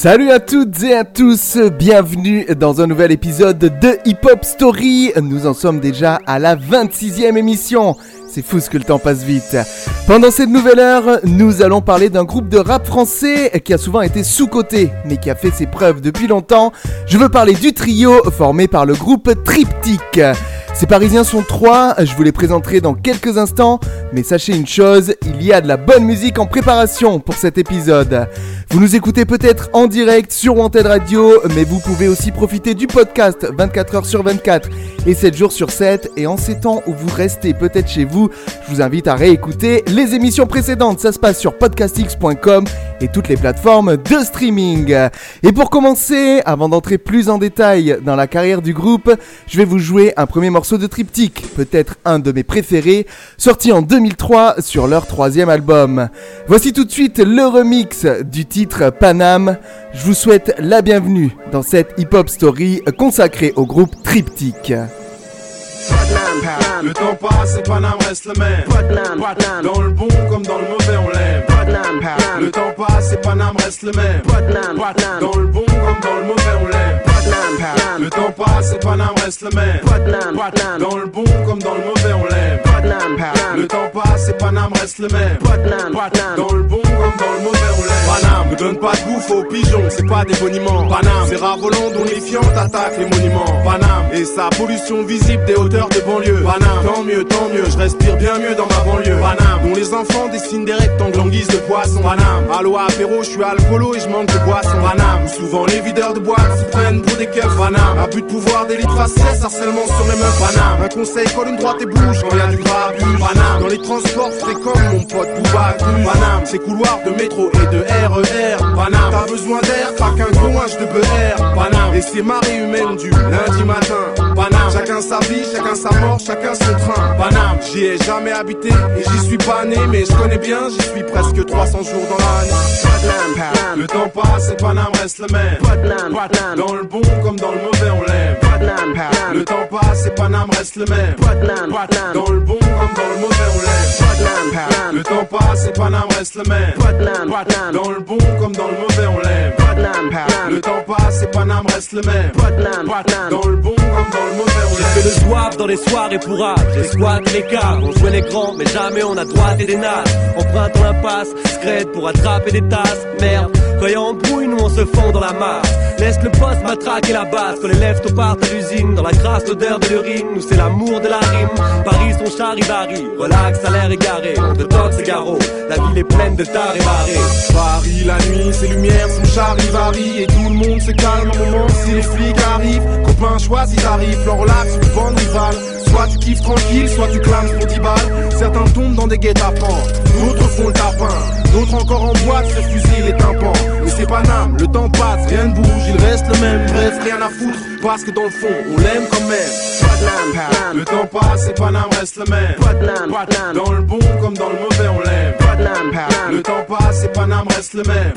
Salut à toutes et à tous, bienvenue dans un nouvel épisode de Hip Hop Story. Nous en sommes déjà à la 26e émission. C'est fou ce que le temps passe vite. Pendant cette nouvelle heure, nous allons parler d'un groupe de rap français qui a souvent été sous-coté, mais qui a fait ses preuves depuis longtemps. Je veux parler du trio formé par le groupe Triptyque. Ces Parisiens sont trois, je vous les présenterai dans quelques instants, mais sachez une chose, il y a de la bonne musique en préparation pour cet épisode. Vous nous écoutez peut-être en direct sur Wanted Radio, mais vous pouvez aussi profiter du podcast 24h sur 24 et 7 jours sur 7. Et en ces temps où vous restez peut-être chez vous, je vous invite à réécouter les émissions précédentes. Ça se passe sur podcastx.com et toutes les plateformes de streaming. Et pour commencer, avant d'entrer plus en détail dans la carrière du groupe, je vais vous jouer un premier morceau de triptyque, peut-être un de mes préférés, sorti en 2003 sur leur troisième album. Voici tout de suite le remix du titre Panam. Je vous souhaite la bienvenue dans cette hip-hop story consacrée au groupe Triptyque. Le temps passe et Panam reste le même. Dans le bon comme dans le mauvais, on l'aime. Le temps passe et Panam reste le même. Dans le bon comme dans le mauvais, on l'aime. Le temps passe et Panam reste le même. Dans le bon comme dans le mauvais, on l'aime. Le temps passe et Panam reste le même. Dans le bon donne pas de bouffe aux pigeons, c'est pas des boniments. Panam, c'est ravolant dont les fiantes attaquent les monuments. Panam et sa pollution visible des hauteurs de banlieue. Panam, tant mieux, tant mieux, je respire bien mieux dans ma banlieue. Panam, dont les enfants dessinent des rectangles en guise de poisson. Panam, allo apéro, je suis alcoolo et je manque de boisson. Panam, où souvent les videurs de boîte se prennent pour des keufs. Panam, abus de pouvoir, d'élite faciès, harcèlement sur les meufs. Panam, un conseil, colle une droite et bouge quand y a du grabuge. Panam, dans les transports, comme mon pote Bouba. Panam, ces couloirs de métro et de RER. T'as besoin d'air, pas qu'un gouage de beurre. Panam, et c'est marée humaine du lundi matin. Chacun sa vie, chacun sa mort, chacun son train. J'y ai jamais habité et j'y suis pas né, mais je connais bien, j'y suis presque 300 jours dans l'année. Le temps passe et Panam reste le même. Dans le bon comme dans le mauvais, on l'aime. Le temps passe et Panam reste le même. Dans le bon comme dans le mauvais, on l'aime. Le temps passe et Panam reste le même. Dans le bon comme dans le mauvais, on l'aime. Le temps passe et Panam reste le même. Dans le bon comme dans le mauvais, on fait le soif dans les soirées pour j'ai squatté les caves, on jouait les grands, mais jamais on a droité des nasses. Empruntant l'impasse, scred pour attraper des tasses, merde. Croyant en brouille, nous on se fond dans la masse. Laisse le poste matraquer la base, quand les lèvres partent à l'usine. Dans la crasse, l'odeur de l'urine, nous c'est l'amour de la rime. Paris, son charivari, relax, à l'air égaré. Te toque, c'est garrot, la ville est pleine de tares et. Paris, la nuit, ses lumières, son charivari Et tout le monde se calme au moment si les flics arrivent Copains choisis tarifs, leur relax ou bande rivale Soit tu kiffes tranquille, soit tu clames pour 10 balles Certains tombent dans des guet-apens, d'autres font le tapin. D'autres encore en boîte se fusillent les tympans. Mais c'est pas nam, le temps passe, rien ne bouge, il reste le même Bref, rien à foutre, parce que dans le fond, on l'aime quand même. Le temps passe et Panam reste le même. Dans le bon comme dans le mauvais, on l'aime. Le temps passe et Panam reste le même.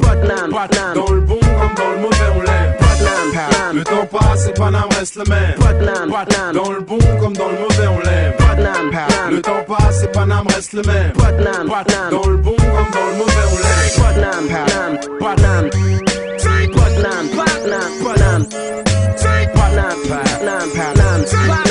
Dans le bon comme dans le mauvais, on l'aime. Le temps passe et Panam reste le même. Dans le bon comme dans le mauvais, on l'aime. Le temps passe et Panam reste le même. Dans le bon comme dans le mauvais, on l'aime. Hip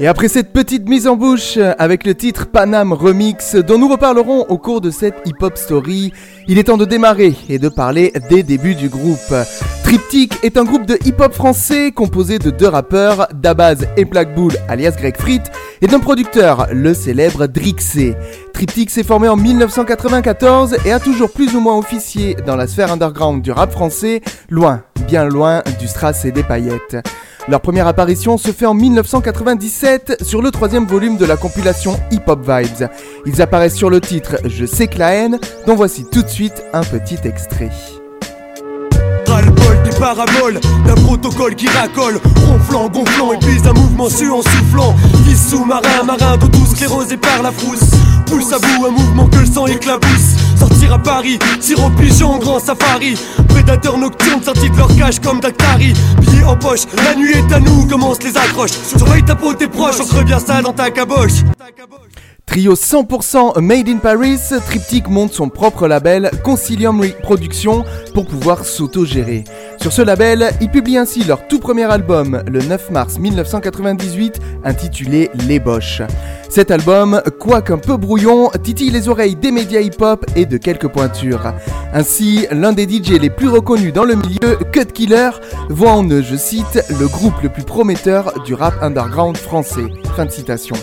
Et après cette petite mise en bouche avec le titre Panam Remix dont nous reparlerons au cours de cette hip-hop story, il est temps de démarrer et de parler des débuts du groupe. Triptyque est un groupe de hip-hop français composé de deux rappeurs, Dabaz et Black Bull alias Greg Frit, et d'un producteur, le célèbre Drixé. Triptych s'est formé en 1994 et a toujours plus ou moins officié dans la sphère underground du rap français, loin, bien loin du strass et des paillettes. Leur première apparition se fait en 1997 sur le troisième volume de la compilation Hip Hop Vibes. Ils apparaissent sur le titre Je sais que la haine, dont voici tout de suite un petit extrait des paraboles, d'un protocole qui racole, ronflant, gonflant, et puis un mouvement suant, soufflant. Fils sous-marin, marin, de tous sclérosé par la frousse. Pousse à bout un mouvement que le sang éclabousse. Sortir à Paris, sirop pigeon, grand safari. Prédateurs nocturnes sortis de leur cage comme Dactari. Billets en poche, la nuit est à nous, commence les accroches. Surveille ta peau, tes proches, on bien ça dans ta caboche. Trio 100% Made in Paris, Triptych monte son propre label Concilium Productions pour pouvoir s'auto-gérer. Sur ce label, ils publient ainsi leur tout premier album le 9 mars 1998 intitulé Les Boches. Cet album, quoiqu'un peu brouillon, titille les oreilles des médias hip-hop et de quelques pointures. Ainsi, l'un des DJ les plus reconnus dans le milieu, Cut Killer, voit en eux, je cite, le groupe le plus prometteur du rap underground français. Fin de citation.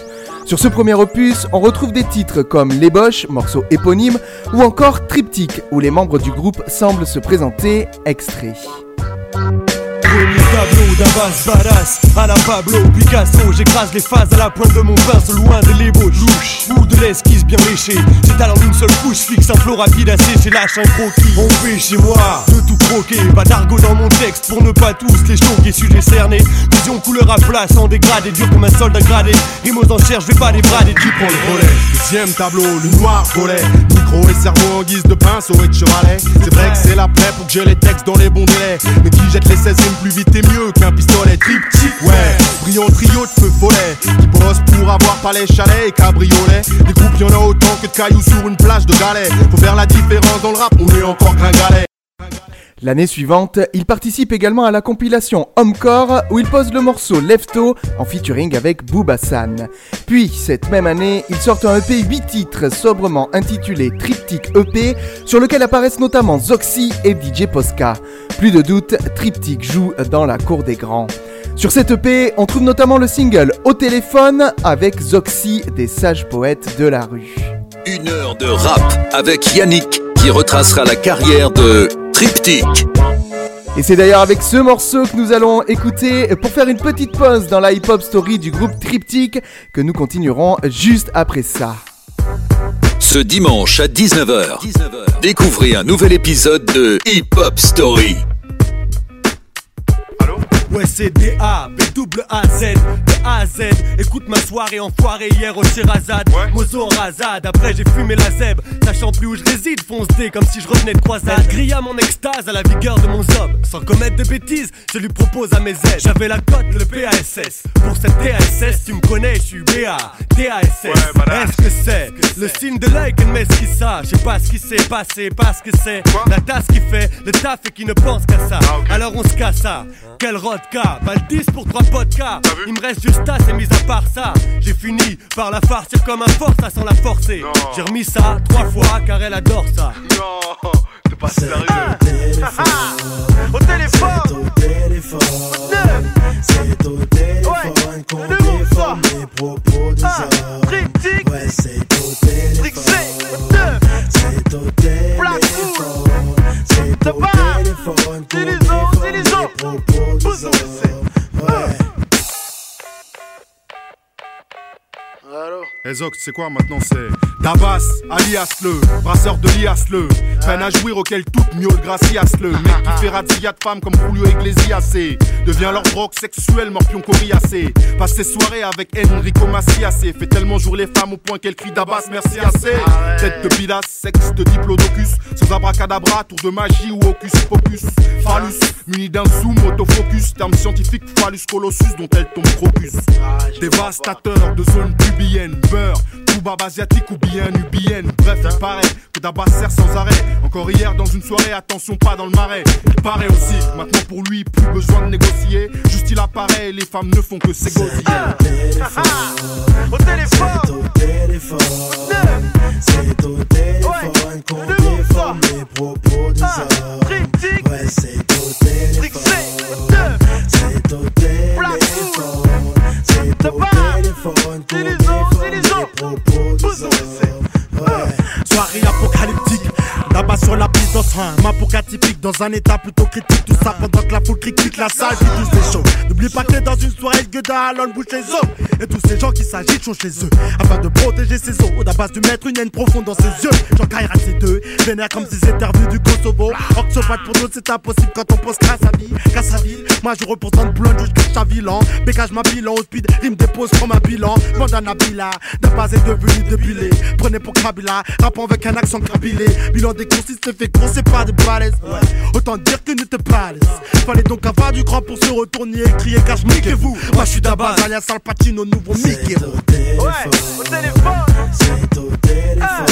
Sur ce premier opus, on retrouve des titres comme Les Boches, morceau éponyme, ou encore Triptyque, où les membres du groupe semblent se présenter extraits tableau d'Abbas Badass à la Pablo Picasso J'écrase les phases à la pointe de mon pince loin des lébauches louches ou de l'esquisse bien léchée. J'étale en une seule couche, fixe un flot rapide sécher, lâche un croquis On fait chez moi de tout croquer, pas d'argot dans mon texte pour ne pas tous les choquer. Sujet cerné, vision couleur à place en dégradé, dur comme un soldat gradé. Rime aux enchères, je vais pas les brader, qui prend le relais Deuxième tableau, le noir volet. Micro et cerveau en guise de pince au de chevalet. C'est vrai que c'est la plaie pour que j'ai les textes dans les bons délais. Mais qui jette les 16 plus vite et mieux qu'un pistolet triptyque, ouais. Brillant trio de feu follet, qui bosse pour avoir palais, chalet et cabriolet. Des groupes, y'en a autant que de cailloux sur une plage de galets. Faut faire la différence dans le rap, on est encore gringalet. L'année suivante, il participe également à la compilation Homecore où il pose le morceau Lefto en featuring avec Boubassan. Puis, cette même année, il sort un EP 8 titres sobrement intitulé Triptych EP sur lequel apparaissent notamment Zoxy et DJ Posca. Plus de doute, Triptych joue dans la cour des grands. Sur cette EP, on trouve notamment le single Au téléphone avec Zoxy des sages poètes de la rue. Une heure de rap avec Yannick qui retracera la carrière de Triptyque. Et c'est d'ailleurs avec ce morceau que nous allons écouter pour faire une petite pause dans la hip-hop story du groupe Triptyque que nous continuerons juste après ça. Ce dimanche à 19h, découvrez un nouvel épisode de Hip Hop Story. Ouais, c'est D-A, B-A-Z, B-A-Z. Écoute ma soirée enfoirée hier au Shirazad. Ouais. Mozo en razade, après j'ai fumé la zeb. Sachant plus où je réside, fonce D comme si je revenais de croisade. Gria mon extase à la vigueur de mon zob. Sans commettre de bêtises, je lui propose à mes aides. J'avais la cote, le PASS. Pour cette DASS, tu me connais, je suis BA, DASS. Ouais, Est-ce que c'est le signe de l'œil qu'elle met ce ça Je sais pas ce qui s'est passé, pas ce que c'est. La tasse qui fait, le taf et qui ne pense qu'à ça. Ah, Alors on se casse ça. Hein? Quelle rote 4K, 10 pour 3 podcasts. Il me reste juste assez, mis à part ça. J'ai fini par la farcir comme un force, sans la forcer. J'ai remis ça trois fois car elle adore ça. Non, t'es pas sérieux. Au téléphone. C'est Au téléphone. C'est au téléphone qu'on déforme les propos des hommes. Ouais, c'est au téléphone. C'est au téléphone c'est au téléphone qu'on déforme les propos Ouais. Ezox, c'est quoi maintenant C'est Dabas, alias le, brasseur de lias le, peine à jouir auquel toute miaule gracias le, mec qui fait razzia de femmes comme Julio Iglesias devient leur drogue sexuelle, morpion coriacé. Passe ses soirées avec Enrico Macias fait tellement jour les femmes au point qu'elle crie Dabas, merci assez. Tête de pilas, sexe de diplodocus, sans abracadabra, tour de magie ou hocus pocus. Phallus, muni d'un zoom autofocus, terme scientifique phallus colossus dont elle tombe crocus. Dévastateur de zone pubienne, beurre, tout baba asiatique ou bien nubienne. Bref, il paraît que Dabas sert sans arrêt. Encore hier dans une soirée, attention pas dans le marais. Il paraît aussi maintenant pour lui, plus besoin de négocier. Juste il apparaît et les femmes ne font que s'égosiller. Au téléphone, C'est au téléphone, c'est au téléphone qu'on déforme les propos des hommes. Ouais, c'est au téléphone, c'est au téléphone, c'est au téléphone qu'on sur la piste dans un mapoca typique Dans un état plutôt critique. Tout ça pendant que la foule critique la salle qui tous les chaud. N'oublie pas que dans une soirée que on bouge les os Et tous ces gens qui s'agitent sont chez eux. Afin de protéger ses os. Au base du mettre une haine profonde dans ses yeux. Jean à ces deux. Vénère comme si c'était revenu du Kosovo. Or que se battre pour d'autres c'est impossible quand on pense qu'à sa vie Qu'à sa ville. Moi je représente de ta ville Bégage ma bilan au speed Il me dépose comme un bilan. À Nabila De base est devenu débulé Prenez pour Kabila Rappant avec un accent cabilé Bilan des consiste fait gros, c'est pas des balaises. Ouais. Autant dire que n'était pas l'aise. Fallait donc avoir du grand pour se retourner et crier car je vous Moi je suis d'abord alias Al Pacino, nouveau Mickey. Ouais, au téléphone. C'est au téléphone.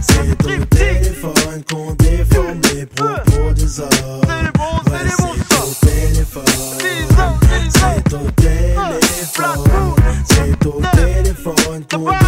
C'est au téléphone qu'on déforme les propos des hommes. Ouais, c'est au téléphone. C'est au téléphone. C'est au téléphone qu'on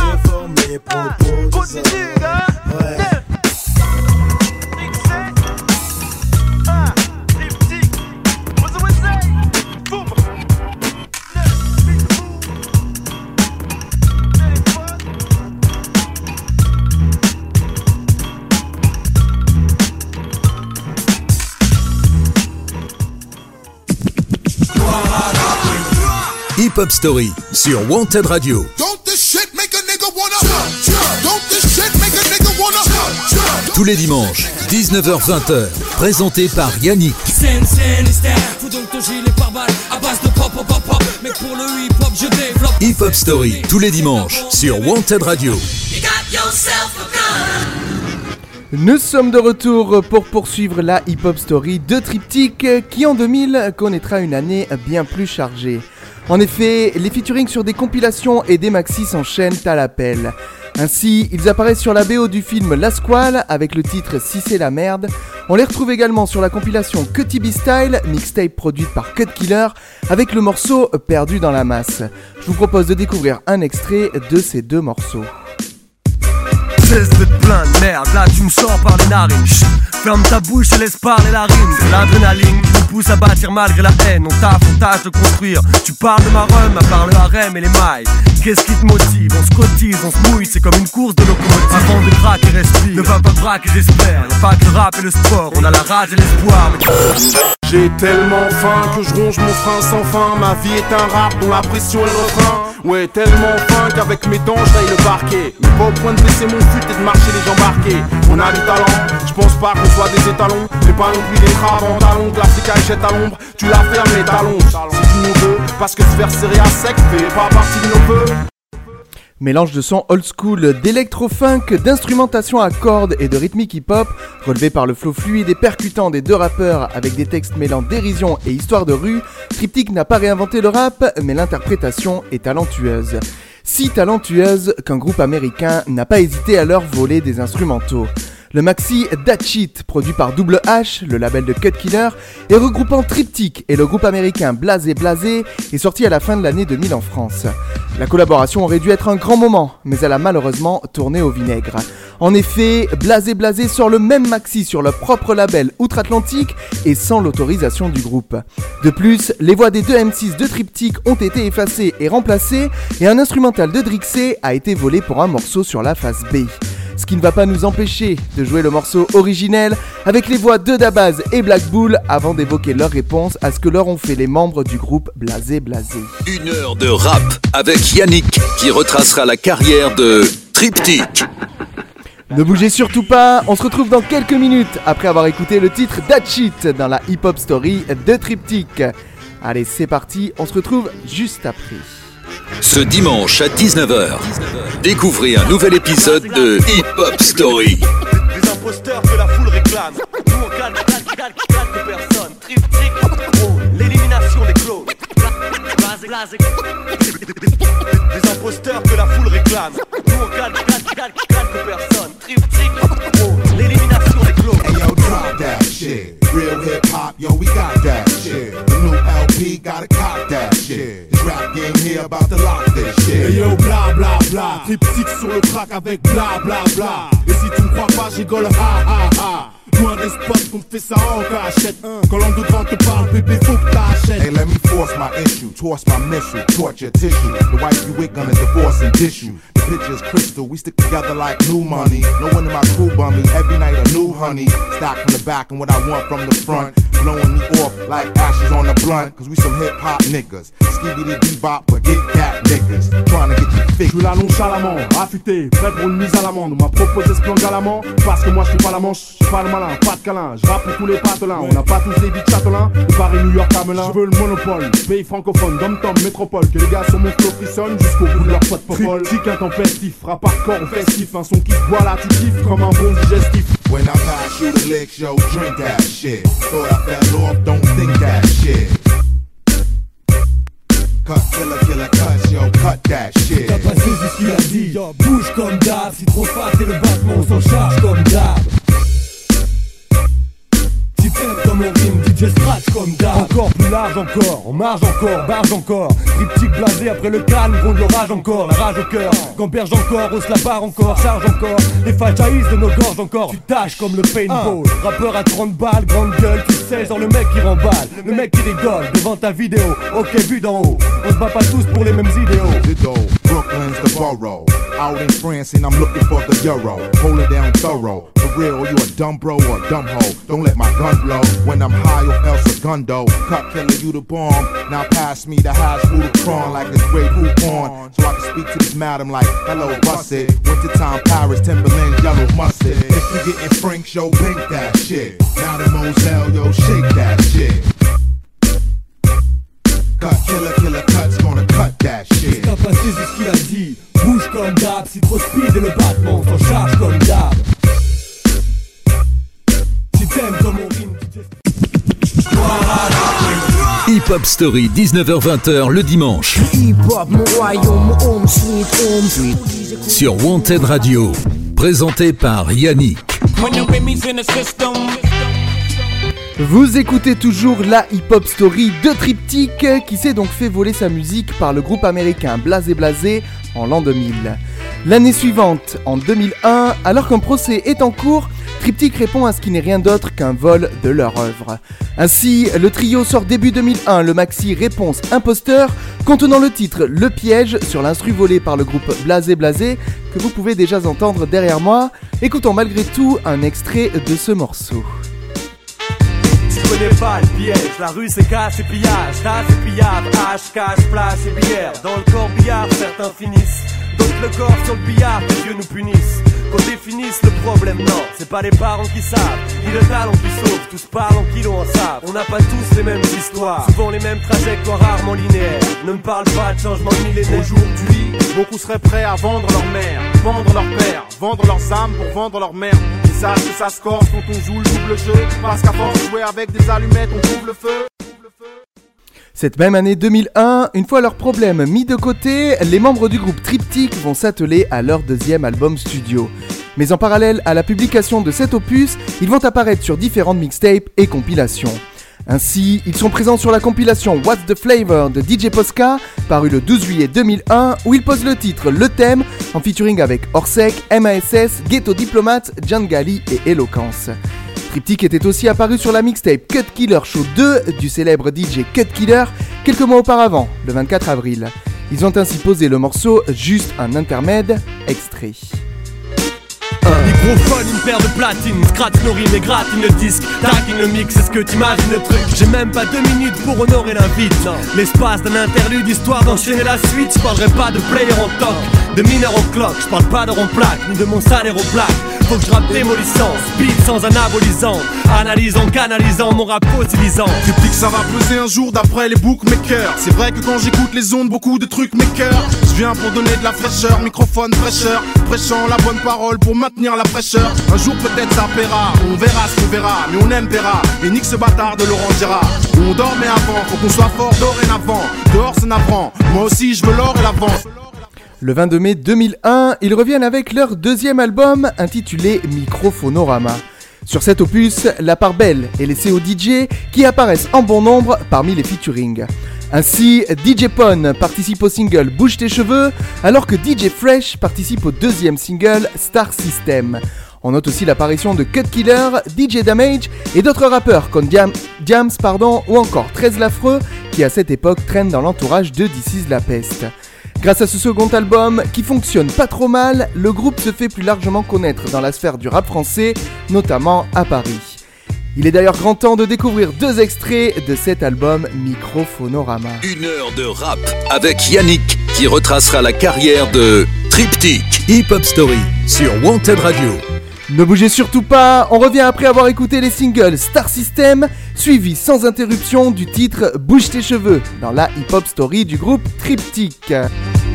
Hip Hop Story sur Wanted Radio. Tous les dimanches, 19h-20h, présenté par Yannick. Hip Hop Story, tous les dimanches, sur Wanted Radio. Nous sommes de retour pour poursuivre la Hip Hop Story de Triptyque qui en 2000 connaîtra une année bien plus chargée. En effet, les featurings sur des compilations et des maxis s'enchaînent à l'appel. Ainsi, ils apparaissent sur la BO du film La Squale avec le titre Si c'est la merde. On les retrouve également sur la compilation Cutty B Style, mixtape produite par Cut Killer, avec le morceau Perdu dans la masse. Je vous propose de découvrir un extrait de ces deux morceaux. De te plaindre, merde, là tu me sors par les narines. ferme ta bouche et laisse parler l'adrénaline pousse à bâtir malgré la haine. On taffe, on tâche de construire. Tu parles de ma rhum, à part le harem et les mailles. Qu'est-ce qui te motive? On se cotise, on se mouille, c'est comme une course de locomotive. Avant de craquer, respire. Ne va pas braquer, j'espère. Y'a pas le rap et le sport, on a la rage et l'espoir. J'ai tellement faim que je ronge mon frein sans fin. Ma vie est un rap dont la pression est le refrain. Ouais, tellement faim qu'avec mes dents j'aille le parquet. Mais pas au point de baisser mon fut et de marcher les jambes marquées. On a du talent, je pense pas qu'on soit des étalons. Mais pas non plus des trappes en talons. Classique à échette à l'ombre, tu la fermes les talons. Si tu nous veux, parce que se faire serrer à sec fait pas partie de nos voeux. Mélange de son old school, d'électro-funk, d'instrumentation à cordes et de rythmique hip-hop, relevé par le flow fluide et percutant des deux rappeurs avec des textes mêlant dérision et histoire de rue, Triptych n'a pas réinventé le rap, mais l'interprétation est talentueuse. Si talentueuse qu'un groupe américain n'a pas hésité à leur voler des instrumentaux. Le maxi That Shit, produit par Double H, le label de Cut Killer, et regroupant Triptych et le groupe américain Blasé Blasé, est sorti à la fin de l'année 2000 en France. La collaboration aurait dû être un grand moment, mais elle a malheureusement tourné au vinaigre. En effet, Blasé Blasé sort le même maxi sur leur propre label outre-Atlantique et sans l'autorisation du groupe. De plus, les voix des deux M6 de Triptych ont été effacées et remplacées, et un instrumental de Drixé a été volé pour un morceau sur la face B ce qui ne va pas nous empêcher de jouer le morceau originel avec les voix de Dabaz et Black Bull avant d'évoquer leur réponse à ce que leur ont fait les membres du groupe Blasé Blasé. Une heure de rap avec Yannick qui retracera la carrière de Triptych. Ne bougez surtout pas, on se retrouve dans quelques minutes après avoir écouté le titre That Shit dans la hip-hop story de Triptych. Allez, c'est parti, on se retrouve juste après. Ce dimanche à 19h, découvrez un nouvel épisode de Hip Hop Story. Les imposteurs que la foule réclame. Nous on calme, calme, calme, calme personne. Trip, trip, l'élimination des clones. Les imposteurs que la foule réclame. Nous on calme, calme, calme, calme personne. Trip, trip, l'élimination des clones. Yo, drop that shit. Real hip hop, yo, we got that shit. The new LP gotta cop that shit. Rap game here about to lock this shit. Hey yo, bla bla bla, triptyque sur le track avec bla bla bla. Et si tu me crois pas, j'rigole ha ha ha. Qu'on fait ça en cachette. Quand devant te parle, bébé, faut que t'achètes. Hey, let me force my issue, toss my missile, torture tissue. The wife you with gonna divorce and dish you. The picture's crystal, we stick together like new money. No one in my crew bum me, every night a new honey. Stock from the back and what I want from the front. Blowing me off like ashes on a blunt, cause we some hip hop niggas. Skibidi bebop, but get that niggas. Trying to get you Je fixed. nonchalamment, affûté, prêt pour une mise à l'amende. On m'a proposé ce plan galamment, parce que moi je suis pas la manche, je suis pas le malin, pas de câlin. Je rappe pour tous les patelins, on n'a pas tous les beats châtelains. De Paris, New York, Hamelin. Je veux le monopole, pays francophone, dom-tom, métropole. Que les gars sur mon flow frissonnent jusqu'au bout de leur pote popole. Triptyque intempestif, rap hardcore ou festif. Un son qui se boit là, tu kiffes comme un bon digestif. When I pass you the licks, yo, drink that shit. Thought I Bouge comme d'hab, si trop fat et le battement on s'en charge comme d'hab comme on rime, DJ scratch comme d'hab. Encore plus large encore, on marge encore, barge encore. Triptyque blasé après le calme, gronde l'orage encore La rage au cœur, gamberge encore, hausse la barre encore Charge encore, les failles jaillissent de nos gorges encore Tu tâches comme le paintball. Rappeur à 30 balles, grande gueule, tu sais genre le mec qui remballe. Le mec qui rigole devant ta vidéo, ok vu d'en haut On se bat pas tous pour les mêmes idéaux Brooklyn's the borough. Out in France and I'm looking for the euro. Hold it down thorough. For real, you a dumb bro or a dumb hoe. Don't let my gun blow. When I'm high or else a gun dough. Cut killer, you the bomb. Now pass me the hash food prawn like it's great hoop on. So I can speak to this madam like, hello, bust it. Wintertime Paris, Timberland, yellow mustard. If you getting Frank, yo, pink that shit. Now the Moselle, yo, shake that shit. Cut killer, killer cuts, gonna cut that shit. T'as pas saisi ce qu'il a dit Bouge comme d'hab, si trop speed et le battement s'en charge comme d'hab Si t'aimes comme on rime, DJ Hip Hop Story, 19h-20h le dimanche. Sur Wanted Radio. Présenté par Yannick. Vous écoutez toujours la hip-hop story de Triptyque qui s'est donc fait voler sa musique par le groupe américain Blasé Blasé en l'an 2000. L'année suivante, en 2001, alors qu'un procès est en cours, Triptyque répond à ce qui n'est rien d'autre qu'un vol de leur œuvre. Ainsi, le trio sort début 2001 le maxi Réponse Imposteur contenant le titre Le piège sur l'instru volé par le groupe Blasé Blasé que vous pouvez déjà entendre derrière moi. Écoutons malgré tout un extrait de ce morceau. Connais pas le piège, la rue c'est casse et pillage, tasse et pillable, hache, cache, place et bière. Dans le corbillard, certains finissent, d'autres le corps sur le billard, que Dieu nous punisse. Qu'on définisse le problème, non, c'est pas les parents qui savent, ni le talent qui sauve, tous parlent en kilos en savent. On n'a pas tous les mêmes histoires, souvent les mêmes trajectoires rarement linéaires. Ne me parle pas de changement millénaire. Aujourd'hui, beaucoup seraient prêts à vendre leur mère, vendre leur père, vendre leurs âmes pour vendre leur mère. Cette même année 2001, une fois leurs problèmes mis de côté, les membres du groupe Triptyque vont s'atteler à leur deuxième album studio. Mais en parallèle à la publication de cet opus, ils vont apparaître sur différentes mixtapes et compilations. Ainsi, ils sont présents sur la compilation What's the Flavor de DJ Posca, paru le 12 juillet 2001, où ils posent le titre Le Thème, en featuring avec Orsec, MASS, Ghetto Diplomate, Djangali et Eloquence. Triptyque était aussi apparu sur la mixtape Cut Killer Show 2 du célèbre DJ Cut Killer quelques mois auparavant, le 24 avril. Ils ont ainsi posé le morceau Juste un intermède extrait. Microphone, une paire de platine, scratch nos rimes et gratine le disque, tagging le mix, est-ce que t'imagines le truc. J'ai même pas deux minutes pour honorer l'invite, L'espace d'un interlude, histoire d'enchaîner la suite, je parlerai pas de player en toc, de mineur en clock, je parle pas de rond plaque, ni de mon salaire aux plaques. Faut que je rappe démolissant, speed sans anabolisant, analysant, canalisant, mon rap fossilisant. Dis que ça va peser un jour d'après les bookmakers. C'est vrai que quand j'écoute les ondes, beaucoup de trucs m'écœurent. Je viens pour donner de la fraîcheur, microphone fraîcheur, prêchant la bonne parole pour maintenir la fraîcheur. Un jour peut-être ça paiera, on verra ce qu'on verra, mais on aime verra. Et nique ce bâtard de Laurent Gérard. On dormait avant, faut qu'on soit fort dorénavant. Dehors c'est navrant, moi aussi je veux l'or et l'avance. Le 22 mai 2001, ils reviennent avec leur deuxième album intitulé Microphonorama. Sur cet opus, la part belle est laissée aux DJ qui apparaissent en bon nombre parmi les featuring. Ainsi, DJ Pon participe au single Bouge tes cheveux, alors que DJ Fresh participe au deuxième single Star System. On note aussi l'apparition de Cut Killer, DJ Damage et d'autres rappeurs comme Diam, Diams pardon, ou encore 13 Lafreux qui à cette époque traînent dans l'entourage de DC's La Peste. Grâce à ce second album, qui fonctionne pas trop mal, le groupe se fait plus largement connaître dans la sphère du rap français, notamment à Paris. Il est d'ailleurs grand temps de découvrir deux extraits de cet album Microphonorama. Une heure de rap avec Yannick qui retracera la carrière de Triptych Hip Hop Story sur Wanted Radio. Ne bougez surtout pas, on revient après avoir écouté les singles Star System, suivi sans interruption du titre Bouge tes cheveux dans la Hip Hop Story du groupe Triptych.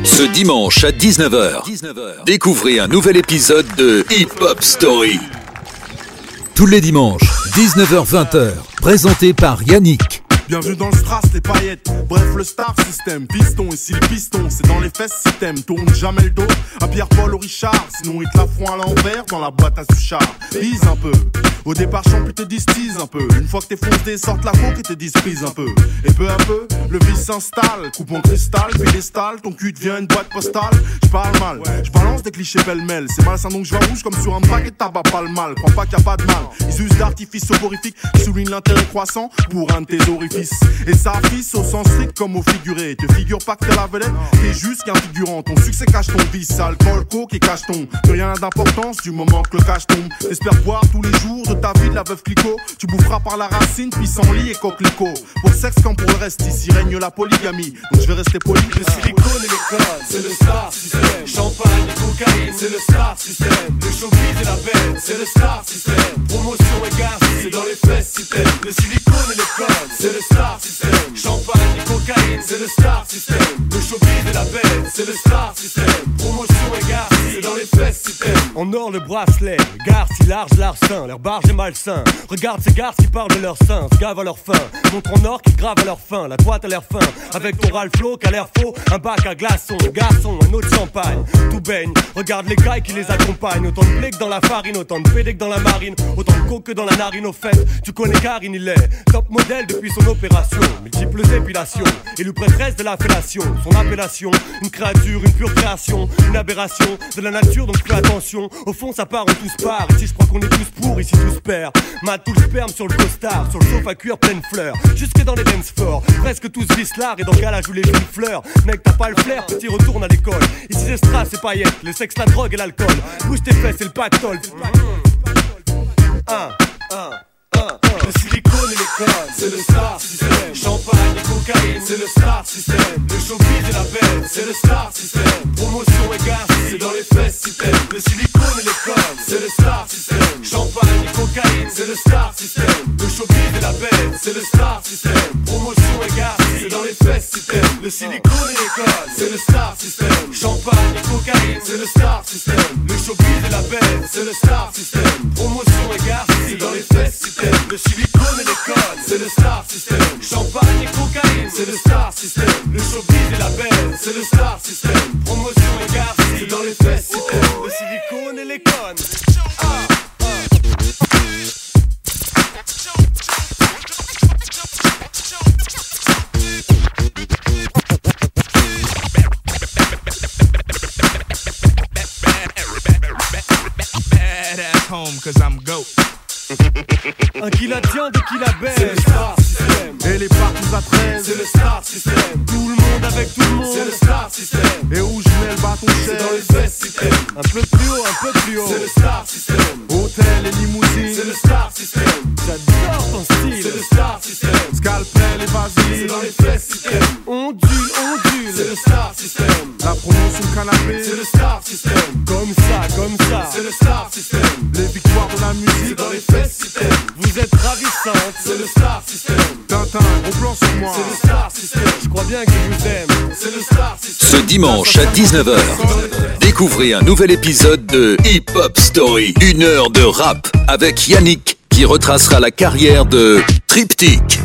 Ce dimanche à 19h, découvrez un nouvel épisode de Hip Hop Story. Tous les dimanches, 19h-20h, présenté par Yannick. Bienvenue dans le strass, les paillettes. Bref, le star system. Piston, ici les pistons, c'est dans les fesses si t'aimes. Tourne jamais le dos à Pierre-Paul ou Richard. Sinon, il te la font à l'envers dans la boîte à Suchard. Vise un peu. Au départ, champ, te distise un peu. Une fois que t'es foncé, sortent la coque et te disprise un peu. Et peu à peu, le vice s'installe. Coupe en cristal, pédestal, ton cul devient une boîte postale. Je parle mal, je balance des clichés pêle-mêle. C'est malsain donc je vais rouge comme sur un paquet de tabac, pas le mal. Crois pas qu'il a pas de mal. Ils usent d'artifices soporifiques qui soulignent l'intérêt croissant pour un de tes orifices. Et ça affiche au sens strict comme au figuré. Te figure pas que t'es la vedette, t'es juste qu'un figurant. Ton succès cache ton vice, alcool, coke et cache ton. Plus rien d'importance du moment que le cache tombe. T'espères boire tous les jours de ta vie de la veuve Clicquot. Tu boufferas par la racine, pissenlit et coquelicot. Pour sexe comme pour le reste, ici règne la polygamie. Donc je vais rester poli. Le silicone et l'école, c'est le star system. Champagne et cocaïne, c'est le star system. Le showbiz et la belle, c'est le star system. Promotion et gaz, c'est dans les fesses système. Le silicone et l'école, c'est le star system. Champagne et cocaïne, c'est le star system. Le showbiz et la belle, c'est le star system. Promotion et gaz, c'est dans les fesses système. En or le bracelet, garde si large larcin, leur barge est malsain. Regarde ces garces qui parlent de leur sein, se gavent à leur faim. Montre en or qui grave à leur faim, la droite a l'air fin. Avec ton Ralph Flo qui a l'air faux, un bac à glaçons, garçon, un autre champagne. Tout baigne, regarde les gars qui les accompagnent. Autant de blé que dans la farine, autant de pédé que dans la marine, autant de coke que dans la narine au fait. Tu connais Karine, il est top modèle depuis son opération. Multiples épilations, élu prêtresse de la fellation. Son appellation, une créature, une pure création, une aberration de la nature, donc fais attention. Au fond, ça part, on tous part. Ici, je crois qu'on est tous pour, ici, tous perd. Mat tout le sperme sur le costard, sur le chauffe à cuir pleine fleurs. Jusque dans les dance forts, presque tous vissent l'art et dans le là, joue les fines fleurs. Mec, t'as pas le flair, petit retourne à l'école. Ici, c'est strass, c'est paillettes, le sexe, la drogue et l'alcool. Bouge tes fesses, c'est le pactole. Un, un. Le silicone et l'école, c'est le star system. Champagne et cocaïne, c'est le star system. Le showbiz et la belle, c'est le star system. Promotion et gaz, c'est dans les fesses système. Le silicone et l'école, c'est le star system. Champagne et cocaïne, c'est le star system. Le showbiz et la belle, c'est le star system. Promotion et gaz, c'est dans les fesses système. Le silicone et l'école, c'est le star system. Champagne et cocaïne, c'est le star system. Le showbiz et la belle, c'est le star system. Promotion et gaz, c'est dans les fesses système. L'école, c'est le star system. Champagne et cocaïne, c'est le star system. Le showbiz et la belle, c'est le star system. Promotion et gaz, c'est dans les fesses système. Le silicone et ass home, cause I'm goat. Un qui la tient, deux qui la baisse. C'est le star system. Et les parties à 13, C'est le star system. tout le monde avec tout le monde. C'est le star system. Et où je mets le bâton C'est dans les fesses système. Un peu plus haut, un peu plus haut. C'est le star system. Hôtel et limousine. C'est le star system. J'adore ton style. C'est le star system. Scalpel et C'est vaseline. dans les fesses système. Ondule, ondule. C'est le star system. La promotion canapé. C'est le star system. Comme ça, comme ça. C'est le star system. Les victoires de la C'est musique. dans les système. Vous êtes ravissante. C'est le star system. Tintin, au plan sur moi. C'est le star system. Je crois bien que je vous aime. C'est le star system. Ce dimanche à 19h, découvrez un nouvel épisode de Hip Hop Story. Une heure de rap avec Yannick qui retracera la carrière de Triptych.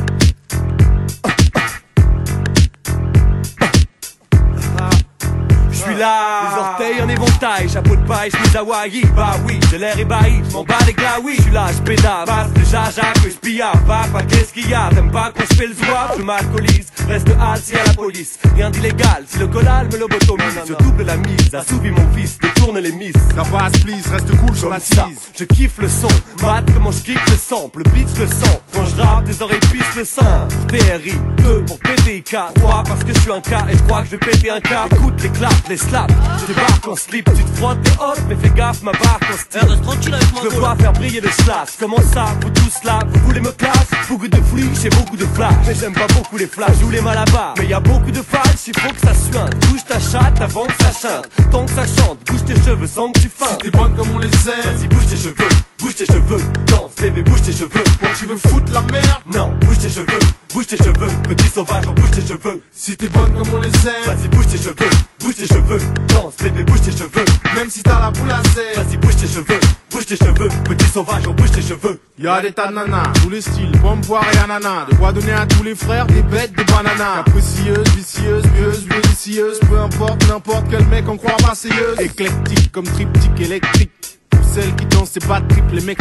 Là. Les orteils en éventail, chapeau de paille, chemise Hawaii. Bah oui, j'ai l'air ébahi, je m'en bats les oui. Je suis là, je pédale, passe déjà Jacques, je pilla. Papa, qu'est-ce qu'il y a? T'aimes pas quand je fais le zouave Je m'alcoolise, reste si à la police. Rien d'illégal, si le collal me lobotomise. Je double la mise, assouvis mon fils, détourne les miss. La base, please, reste cool, je m'assise. Je kiffe le son, mat comment je kiffe le sample, le beat le sang. Quand je rappe, des oreilles pissent le sang. TRI, 2 pour péter K, 3 parce que je suis un K et je crois que je vais péter un K. Écoute les claps, les slaps, je débarque en slip, tu te frottes tes hot, mais fais gaffe, ma barre en style. Reste tranquille avec moi. Je veux pas faire briller le slash, comment ça, vous tous là, vous voulez me classe? Beaucoup de flics, j'ai beaucoup de flash, mais j'aime pas beaucoup les flashs, je les malabar. Mais y a beaucoup de falches, il faut que ça suinte. Bouge ta chatte avant que ça chante, tant que ça chante, bouge tes cheveux sans que tu feintes. T'es bonne comme on les aime. Vas-y, bouge tes cheveux, bouge tes cheveux, danse, bébé, bouge tes cheveux. Bon, tu veux foutre la merde? Non, bouge tes cheveux, bouge tes cheveux, petit sauvage, bouge tes cheveux. Si t'es bonne comme on les aime. Vas-y, bouge tes cheveux, bouge tes cheveux, danse, bébé, bouge tes cheveux. Même si t'as la boule à serre. Vas-y, bouge tes cheveux, bouge tes cheveux, petit sauvage, bouge tes cheveux. Y'a des tas de nanas, tous les styles, pommes, poire et ananas. De quoi donner à tous les frères des bêtes, des bananas. Capricieuse, vicieuse, pieuse, délicieuse. Peu importe, n'importe quel mec en croit marseillaise. Éclectique comme triptyque électrique. Pour celles qui dansent, c'est pas triple, les mecs.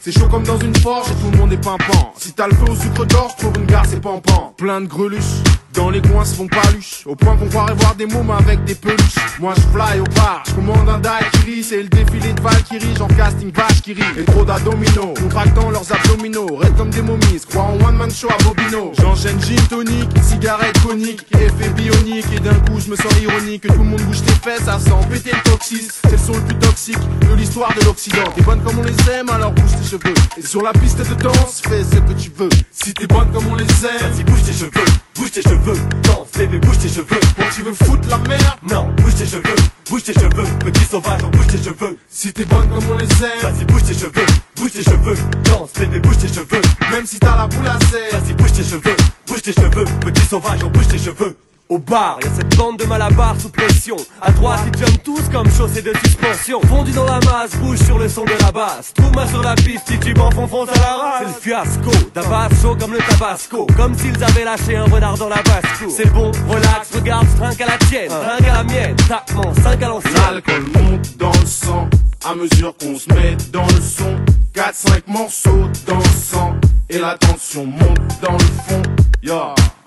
C'est chaud comme dans une forge et tout le monde est pimpant. Si t'as le feu au sucre d'orge, trouve une gare, c'est pampant. Plein de greluches. Dans les coins se font paluches. Au point qu'on croirait voir des mômes avec des peluches. Moi je fly au bar, je commande un daiquiri. C'est le défilé de Valkyrie, j'en casting vache qui rit Et trop d'abdominaux, contractant leurs abdominaux. Raides comme des momies, crois en one man show à Bobino. J'enchaîne gin tonic, cigarette conique. Effet bionique. Et d'un coup je me sens ironique. Que tout le monde bouge tes fesses, ça sent péter le toxis C'est le son le plus toxique de l'histoire de l'Occident. T'es bonne comme on les aime, alors bouge tes cheveux. Et sur la piste de danse, fais ce que tu veux. Si t'es bonne comme on les aime Vas-y, bouge tes cheveux, bouge tes cheveux, danse, bébé, bouge tes cheveux. Bon tu veux foutre la merde Non, bouge tes cheveux, bouge tes cheveux, petit sauvage, bouge tes cheveux. Si t'es bonne comme on les Vas-y, bouge tes cheveux, bouge tes cheveux, danse, bébé, bouge tes cheveux. Même si t'as la boule à serre Vas-y, bouge tes cheveux, bouge tes cheveux, petit sauvage, bouge tes cheveux. Au bar, y a cette bande de malabars sous pression. À droite, ils jumpent tous comme chaussés de suspension. Fondu dans la masse, bouge sur le son de la basse. Trouve-moi sur la piste, titube en fond à la race. C'est le fiasco, d'Avas chaud comme le tabasco. Comme s'ils avaient lâché un renard dans la basse C'est bon, relax, regarde, trinque à la tienne, trinque à la mienne. Tapement, 5 à l'ancienne. L'alcool monte dans le sang à mesure qu'on se met dans le son. 4-5 morceaux dansant et la tension monte dans le fond.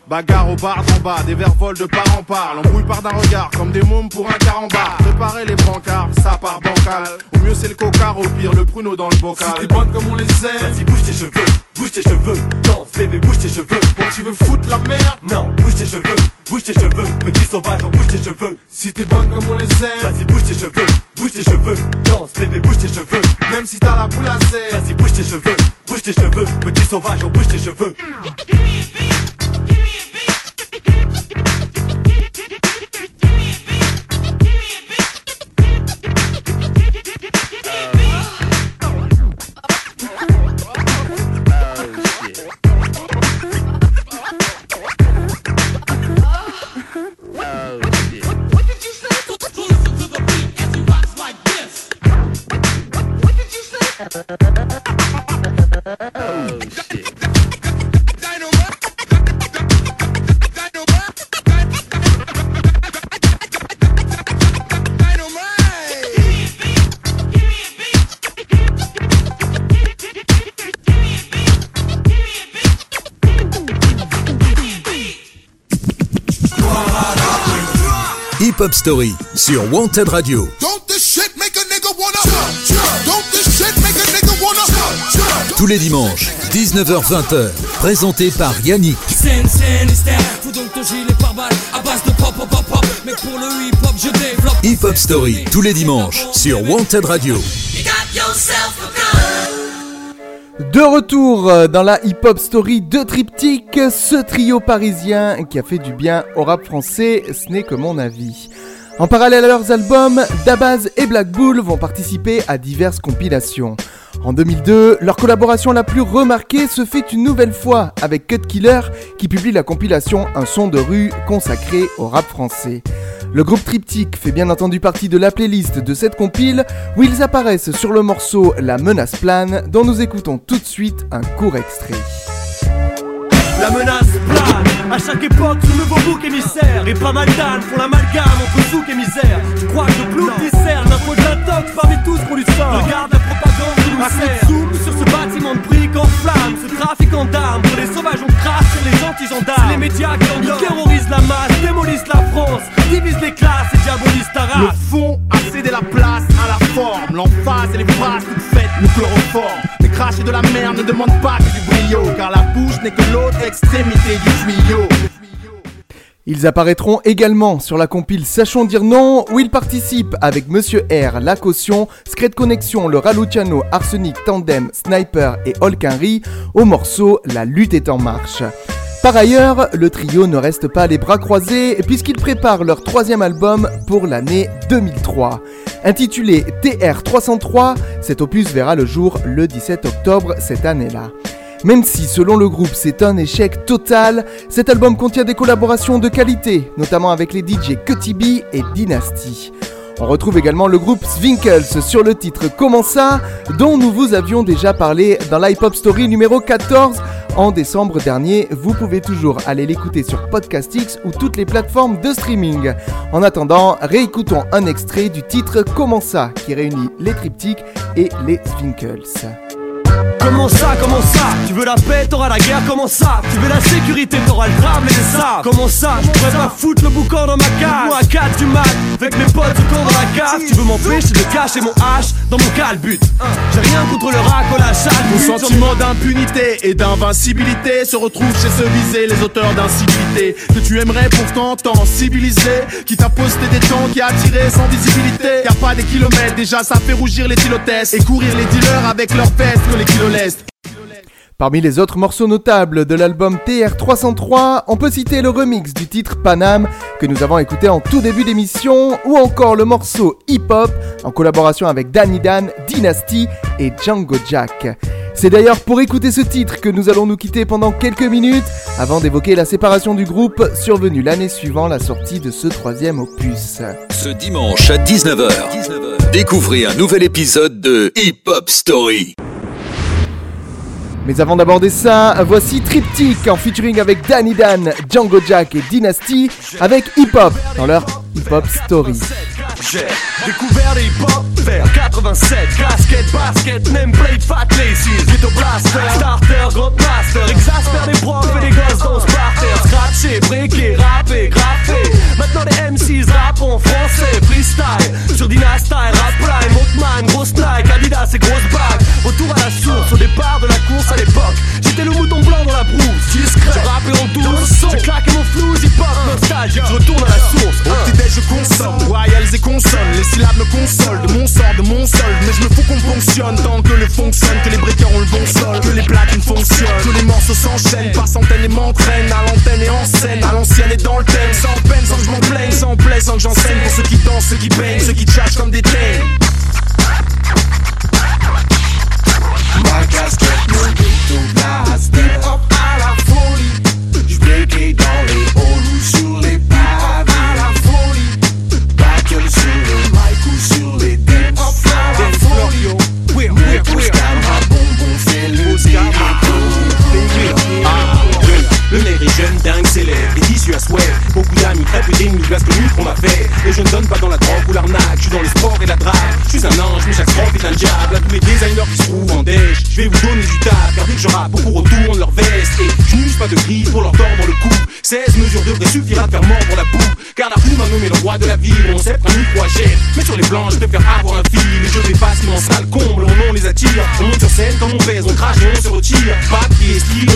Bagarre au bar d'en bas, des verres volent de part en part. L'embrouille part d'un regard, comme des mômes pour un carambar. Préparez les brancards, ça part bancal. Au mieux c'est le cocard, au pire le pruneau dans le bocal. Si t'es bonne comme on les aime, Vas-y, bouge tes cheveux, bouge tes cheveux, danse, bébé, bouge tes cheveux. bon tu veux foutre la merde Non, bouge tes cheveux, bouge tes cheveux, petit sauvage, bouge tes cheveux. Si t'es bonne comme on les aime, Vas-y, bouge tes cheveux, bouge tes cheveux, danse, bébé, bouge tes cheveux. même si t'as la boule à serre. Vas-y, bouge tes cheveux, bouge tes cheveux, petit sauvage, bouge tes cheveux. Story sur Wanted Radio. Don't this shit make a nigga wanna? Don't this shit make a nigga wanna? Tous les dimanches, 19h-20h, présenté par Yannick. Hip hop. Hip Hop Story, tous les dimanches, sur Wanted Radio. De retour euh, dans la hip-hop story de Triptyque, ce trio parisien qui a fait du bien au rap français, ce n'est que mon avis. En parallèle à leurs albums, Dabaz et Black Bull vont participer à diverses compilations. En 2002, leur collaboration la plus remarquée se fait une nouvelle fois avec Cut Killer qui publie la compilation Un son de rue consacré au rap français. Le groupe Triptyque fait bien entendu partie de la playlist de cette compile où ils apparaissent sur le morceau La menace plane dont nous écoutons tout de suite un court extrait. La menace À chaque époque, ce nouveau bouc émissaire. Et pas mal d'ânes font l'amalgame entre souk et misère. Je crois que le plouc dissert l'info de l'intox parmi tous qu'on lui sort. Regarde la propagande qui nous sert. Sur ce bâtiment de briques en flammes, ce trafiquant d'armes. Pour les sauvages, on crache sur les gentils gendarmes. Les médias qui en terrorisent la masse, démolissent la France, divisent les classes et diabolisent ta Le race. fond a cédé la place à la forme. L'emphase et les phrases toutes faites nous chloroforment. Mais cracher de la merde ne demande pas que du brio. Ils apparaîtront également sur la compile Sachons dire non, où ils participent avec Monsieur R, La Caution, Scred Connexion, le Raluciano, Arsenic, Tandem, Sniper et Holkinry au morceau La lutte est en marche. Par ailleurs, le trio ne reste pas les bras croisés puisqu'ils préparent leur troisième album pour l'année 2003. Intitulé TR303, cet opus verra le jour le 17 octobre cette année-là. Même si, selon le groupe, c'est un échec total, cet album contient des collaborations de qualité, notamment avec les DJ Cutty B et Dynasty. On retrouve également le groupe Swinkles sur le titre Comment ça, dont nous vous avions déjà parlé dans l'Hip-Hop Story numéro 14 en décembre dernier. Vous pouvez toujours aller l'écouter sur Podcastix ou toutes les plateformes de streaming. En attendant, réécoutons un extrait du titre Comment ça, qui réunit les triptyques et les Swinkles. Comment ça, comment ça? Tu veux la paix, t'auras la guerre, comment ça? Tu veux la sécurité, t'auras le drame et les sables Comment ça? Je pourrais pas foutre le boucan dans ma cage. Moi à 4 du mat, avec mes potes autour dans la cave Tu veux m'empêcher de cacher mon H dans mon calbut. J'ai rien contre le racolage, Mon sentiment d'impunité et d'invincibilité se retrouve chez ceux visés, les auteurs d'incivilité que tu aimerais pourtant t'en civiliser, qui t'a posté des temps, qui a attiré sans visibilité. Y a pas des kilomètres, déjà ça fait rougir les tylotesses et courir les dealers avec leurs fesses que les Parmi les autres morceaux notables de l'album TR303, on peut citer le remix du titre Panam que nous avons écouté en tout début d'émission, ou encore le morceau Hip Hop en collaboration avec Danny Dan, Dynasty et Django Jack. C'est d'ailleurs pour écouter ce titre que nous allons nous quitter pendant quelques minutes avant d'évoquer la séparation du groupe survenue l'année suivant la sortie de ce troisième opus. Ce dimanche à 19h, découvrez un nouvel épisode de Hip Hop Story. Mais avant d'aborder ça, voici Triptych en featuring avec Danny Dan, Django Jack et Dynasty avec Hip Hop dans leur Hip Hop Story. J'ai découvert les hip-hop vers 87 Casquette, basket, nameplate, fat laces Ghetto blaster, starter, grandmaster Exaspère les profs et les gosses dans ce parterre. Scratché, breaké, rappé, graffé. Maintenant les MCs rappent en français. Freestyle, sur Dynasty, rap prime. Montman, grosse Nike, Adidas et grosse bague. Retour à la source, au départ de la course à l'époque. J'étais le mouton blanc dans la brousse Discret, je rappais en douce J'ai claqué mon flou, hip-hop nostalgique Je retourne à la source. Au petit-déj je consomme, royals et consonnes. Les syllabes me consolent. De mon sort, de mon sol. Mais je me fous qu'on fonctionne. Tant que le fonctionne Que les briqueurs ont le bon sol, que les platines fonctionnent. Que les morceaux s'enchaînent. Par centaines et m'entraînent. À l'antenne et en scène, à l'ancienne et dans le thème. Sans peine, sans que je m'en plaigne, sans plaie, sans que j'enseigne. Pour ceux qui dansent, ceux qui peignent, ceux qui tchatchent comme des thèmes. Ma casquette, mon ghetto blaster Hop à la folie J'breakais dans les Beaucoup d'amis, très peu d'ennemis, glace que nous qu'on m'a fait. Et je ne donne pas dans la drogue ou l'arnaque, je suis dans le sport et la drague. Je suis un ange, mais chaque sport est un diable. À tous les designers qui se trouvent en déche, je vais vous donner du taf. Car dès que je rappe, beaucoup retournent leur veste. Et je n'use pas de griffes pour leur tordre le cou. 16 mesures devraient suffire à faire mordre la boue. Car la plume m'a nommé le roi de la ville. On sait un micro achète. Mais sur les blancs, je préfère avoir un fil. Et je vais facilement sale comble, on les attire. On monte sur scène comme on pèse, on crache et on se retire. Papier, stylo,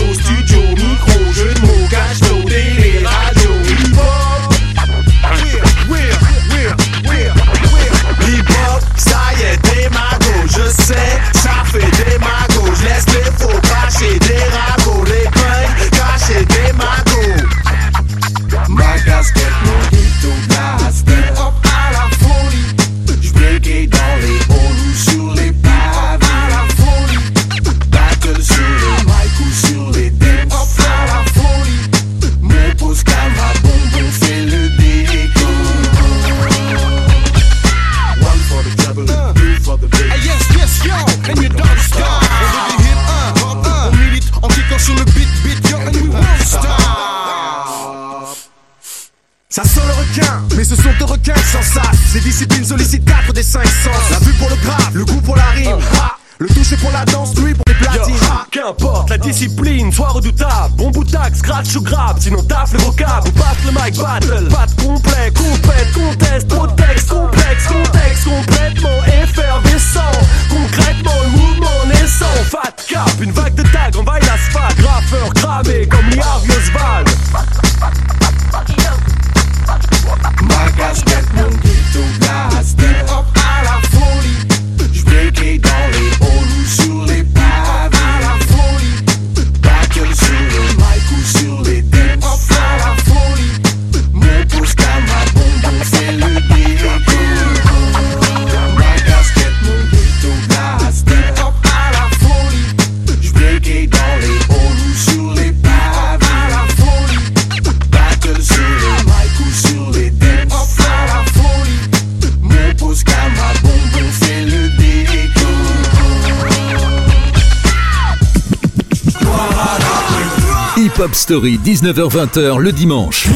Hip Hop Story, 19h-20h le dimanche.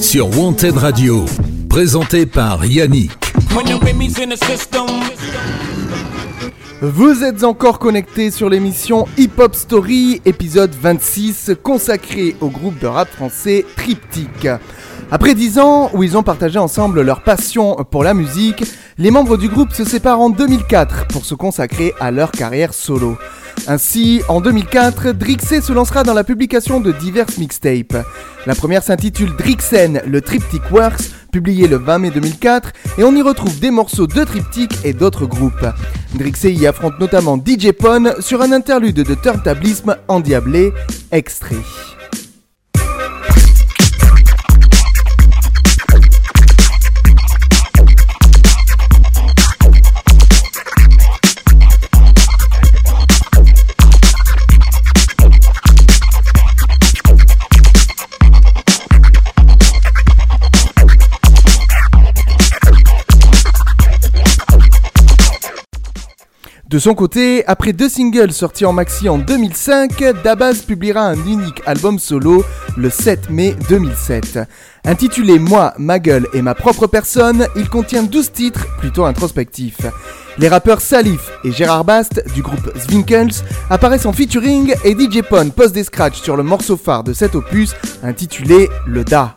Sur Wanted Radio. Présenté par Yannick. Vous êtes encore connectés sur l'émission Hip Hop Story, épisode 26, consacré au groupe de rap français Triptyque. Après 10 ans où ils ont partagé ensemble leur passion pour la musique, les membres du groupe se séparent en 2004 pour se consacrer à leur carrière solo. Ainsi, en 2004, Drixé se lancera dans la publication de diverses mixtapes. La première s'intitule Drixen, le Triptych Works, publié le 20 mai 2004, et on y retrouve des morceaux de Triptych et d'autres groupes. Drixé y affronte notamment DJ Pon sur un interlude de turntablisme endiablé, extrait. De son côté, après deux singles sortis en maxi en 2005, Dabaz publiera un unique album solo le 7 mai 2007. Intitulé Moi, ma gueule et ma propre personne, il contient 12 titres plutôt introspectifs. Les rappeurs Salif et Gérard Bast du groupe Zwinkels apparaissent en featuring et DJ Pon pose des scratchs sur le morceau phare de cet opus intitulé Le Da.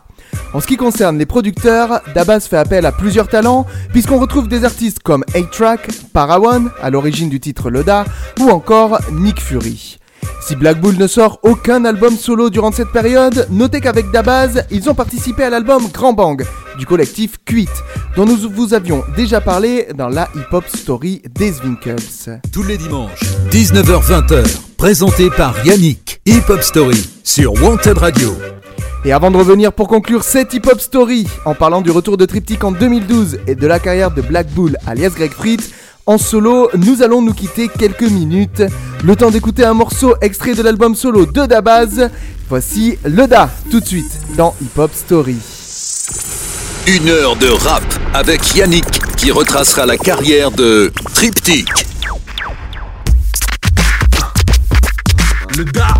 En ce qui concerne les producteurs, Dabas fait appel à plusieurs talents, puisqu'on retrouve des artistes comme A-Track, Parawan, à l'origine du titre Loda, ou encore Nick Fury. Si Black Bull ne sort aucun album solo durant cette période, notez qu'avec Dabaz, ils ont participé à l'album Grand Bang du collectif Quit, dont nous vous avions déjà parlé dans la hip-hop story des Zwinkels. Tous les dimanches, 19h-20h, présenté par Yannick. Hip Hop Story sur Wanted Radio. Et avant de revenir pour conclure cette hip-hop story, en parlant du retour de Triptych en 2012 et de la carrière de Black Bull alias Greg Fritz, en solo, nous allons nous quitter quelques minutes. Le temps d'écouter un morceau extrait de l'album solo de Dabaz. Voici Le Da, tout de suite, dans Hip Hop Story. Une heure de rap avec Yannick qui retracera la carrière de Triptych. Le Da.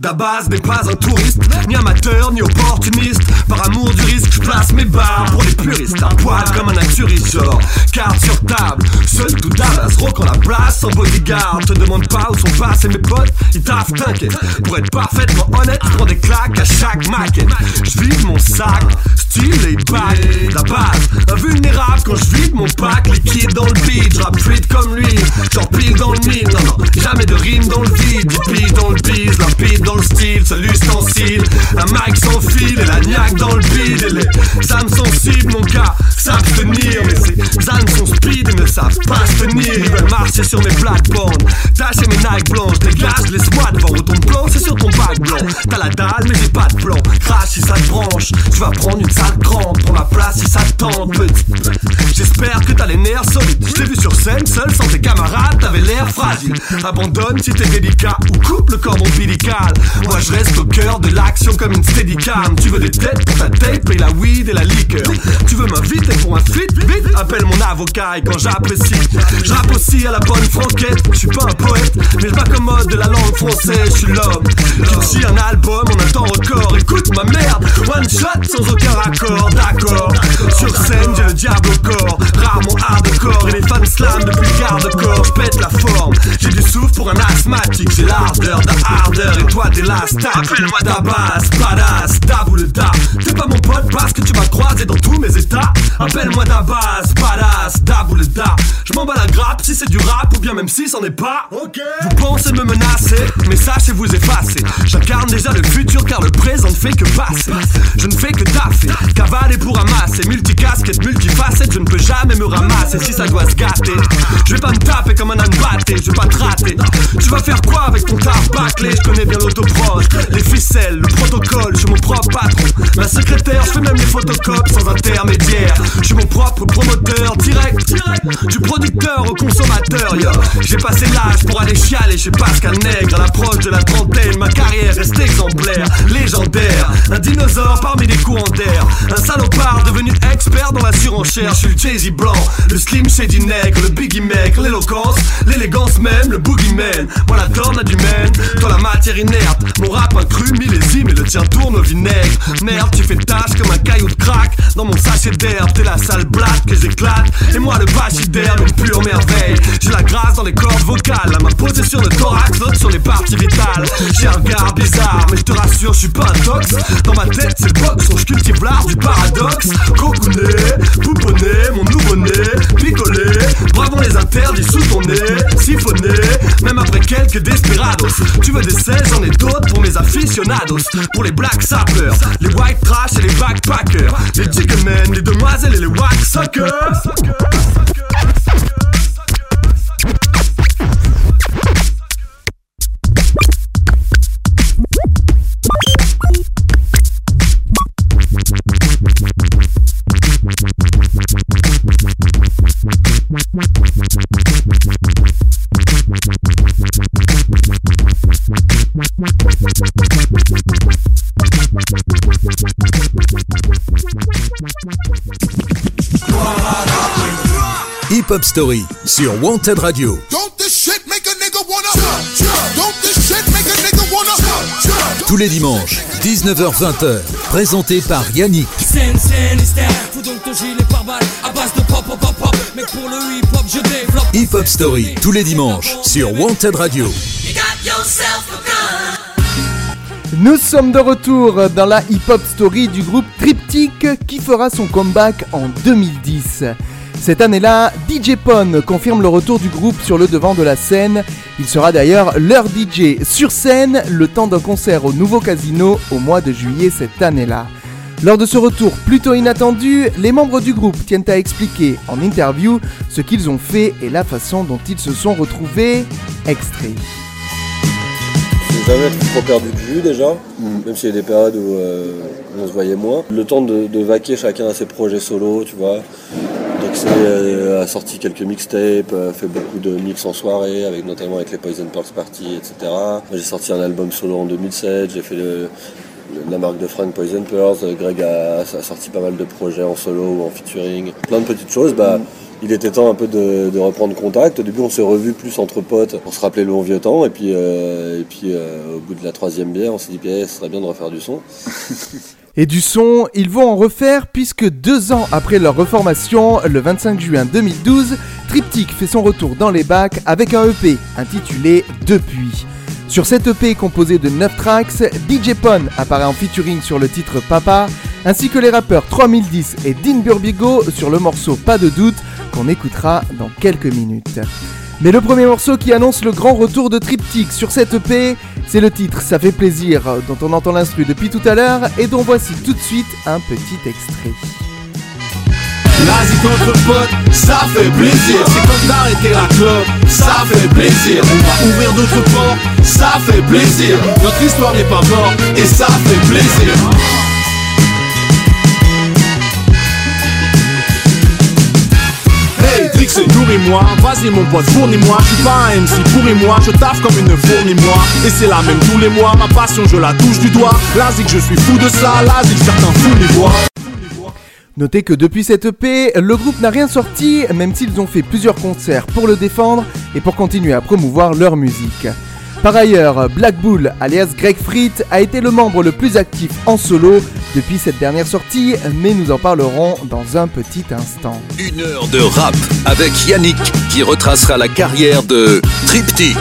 Dabaz n'est pas un touriste, ni amateur, ni opportuniste. Par amour du risque, je place mes barres pour les puristes. Un poil comme un naturiste, genre carte sur table. Seul tout Dabaz, rock en la place, sans bodyguard. Te demande pas où sont passés mes potes, ils taffent, t'inquiète. Pour être parfaitement honnête, je prends des claques à chaque maquette. Je vide mon sac, style et back. Dabaz, invulnérable quand je vide mon pack. Liquide dans le beat, je comme lui. Genre pile dans le mille, non, non, jamais de rime dans le vide. Dans le bise, limpide dans le style, seul ustensile. Un mic sans fil et la niaque dans le vide. Et les âmes sensibles, mon gars, savent tenir. Mais ces âmes sont speed et ne savent pas se tenir. Ils veulent marcher sur mes plates-bandes. Mes Nike blanches, dégage, laisse-moi devant. Ton plan, c'est sur ton bac blanc. T'as la dalle, mais j'ai pas de plan. Crash si ça te branche. Tu vas prendre une sale crampe. Prends ma place si ça te tente. J'espère que t'as les nerfs solides. T'es vu sur scène, seul sans tes fragile. Abandonne si t'es délicat ou coupe le cordon ombilical. Moi je reste au cœur de l'action comme une steadicam. Tu veux des têtes pour ta tape et la weed et la liqueur. Tu veux m'inviter pour un feat Vite, appelle mon avocat et quand j'apprécie. Je rappe aussi à la bonne franquette. Je suis pas un poète, mais je m'accommode de la langue française. Je suis l'homme qui tue un album en un temps record. Écoute ma merde, one shot sans aucun raccord. D'accord, sur scène j'ai le diable au corps. Rare mon hardcore et les fans slam depuis le garde-corps. Je pète la forme, j'ai du souffle pour un asthmatique. J'ai l'ardeur d'un ardeur et toi t'es la star. Appelle-moi Dabas, badass, dab ou le dab. T'es pas mon pote parce que tu m'as croisé dans tous mes états. Appelle-moi Dabas, badass, dab ou le dab. Je m'en bats la grappe si c'est du rap ou bien même si c'en est pas. Vous pensez me menacer, mais sachez vous effacer. J'incarne déjà le futur car le présent ne fait que passer. Je ne fais que taffer, cavaler pour ramasser. Multicasquette, multifacette, je ne peux jamais me ramasser si ça doit se gâter. Je vais pas me taper comme un âne je vais pas te rater. Tu vas faire quoi avec ton taf bâclé? Je connais bien l'autoproche, les ficelles, le protocole, je suis mon propre patron. La secrétaire, je fais même les photocopies sans intermédiaire. Je suis mon propre promoteur, direct, du producteur au consommateur. J'ai passé l'âge pour aller chialer chez Pascal Nègre. À l'approche de la trentaine, ma carrière reste exemplaire, légendaire. Un dinosaure parmi les courants d'air. Un salopard devenu expert dans la surenchère. Je suis le Jay-Z blanc, le Slim Shady nègre, le Biggie mec, l'éloquence, l'élégance même, le boogeyman. Moi la donne a du toi la matière inerte. Mon rap un cru millésime et le tien tourne au vinaigre. Merde, tu fais tâche comme un caillou de crack dans mon sachet d'herbe. T'es la sale blatte que j'éclate. Et moi le pachyderme, une pure merveille. J'ai la grâce dans les cordes vocales. À ma possession de thorax, flotte sur les parties vitales. J'ai un regard bizarre, mais je te rassure, je suis pas un tox. Dans ma tête, c'est le box, je cultive l'art du paradoxe. Cocooné, pouponné, mon nouveau-né, picolé. Bravons les interdits sous ton nez, Même après quelques desperados. Tu veux des selles, j'en ai d'autres pour mes aficionados. Pour les black sappers, les white trash et les backpackers. Les jiggermen, les demoiselles et les wax suckers. Shit make a nigga wanna Tous les dimanches, 19h-20h, présenté par Yannick. Scène, scène, hystère, fous donc ton gilet par balle à base de pop, pop, pop, pop. Mais pour le hip hop, je développe. Hip Hop Story tous les dimanches sur Wanted Radio. Nous sommes de retour dans la hip-hop story du groupe Triptych qui fera son comeback en 2010. Cette année-là, DJ Pon confirme le retour du groupe sur le devant de la scène. Il sera d'ailleurs leur DJ sur scène le temps d'un concert au nouveau casino au mois de juillet cette année-là. Lors de ce retour plutôt inattendu, les membres du groupe tiennent à expliquer en interview ce qu'ils ont fait et la façon dont ils se sont retrouvés. Extrait. Faut jamais trop perdu de vue déjà, même s'il y a des périodes où euh, on se voyait moins. Le temps de, de vaquer chacun à ses projets solo, tu vois. A sorti quelques mixtapes, a fait beaucoup de mix en soirée, avec notamment avec les Poison Pearls Party, etc. J'ai sorti un album solo en 2007, j'ai fait le- la marque de Frank Poison Pearls. Greg a, a sorti pas mal de projets en solo ou en featuring. Plein de petites choses. Bah, il était temps un peu de, de reprendre contact. Au début, on s'est revus plus entre potes pour se rappeler le bon vieux temps. Et puis, euh, et puis euh, au bout de la troisième bière, on s'est dit, Eh, ce serait bien de refaire du son. Et du son, ils vont en refaire puisque deux ans après leur reformation, le 25 juin 2012, Triptych fait son retour dans les bacs avec un EP intitulé Depuis. Sur cet EP composé de 9 tracks, DJ Pon apparaît en featuring sur le titre Papa, ainsi que les rappeurs 3010 et Dean Burbigo sur le morceau Pas de doute qu'on écoutera dans quelques minutes. Mais le premier morceau qui annonce le grand retour de Triptych sur cette EP, c'est le titre Ça fait plaisir, dont on entend l'instru depuis tout à l'heure et dont voici tout de suite un petit extrait. Contre pote, ça fait plaisir. C'est comme d'arrêter la clope, ça fait plaisir. On ouvrir d'autres portes, ça fait plaisir. Notre histoire n'est pas morte et ça fait plaisir. Fixé. Nourris-moi, vas-y mon pote, fournis-moi. Je suis pas un MC, pourris-moi. Je taffe comme une fourmi, moi. Et c'est la même tous les mois. Ma passion, je la touche du doigt. La zik, je suis fou de ça. La zik, certains fous les voient. Notez que depuis cette EP, le groupe n'a rien sorti, même s'ils ont fait plusieurs concerts pour le défendre et pour continuer à promouvoir leur musique. Par ailleurs, Black Bull, alias Greg Frit, a été le membre le plus actif en solo depuis cette dernière sortie, mais nous en parlerons dans un petit instant. Une heure de rap avec Yannick qui retracera la carrière de Triptych.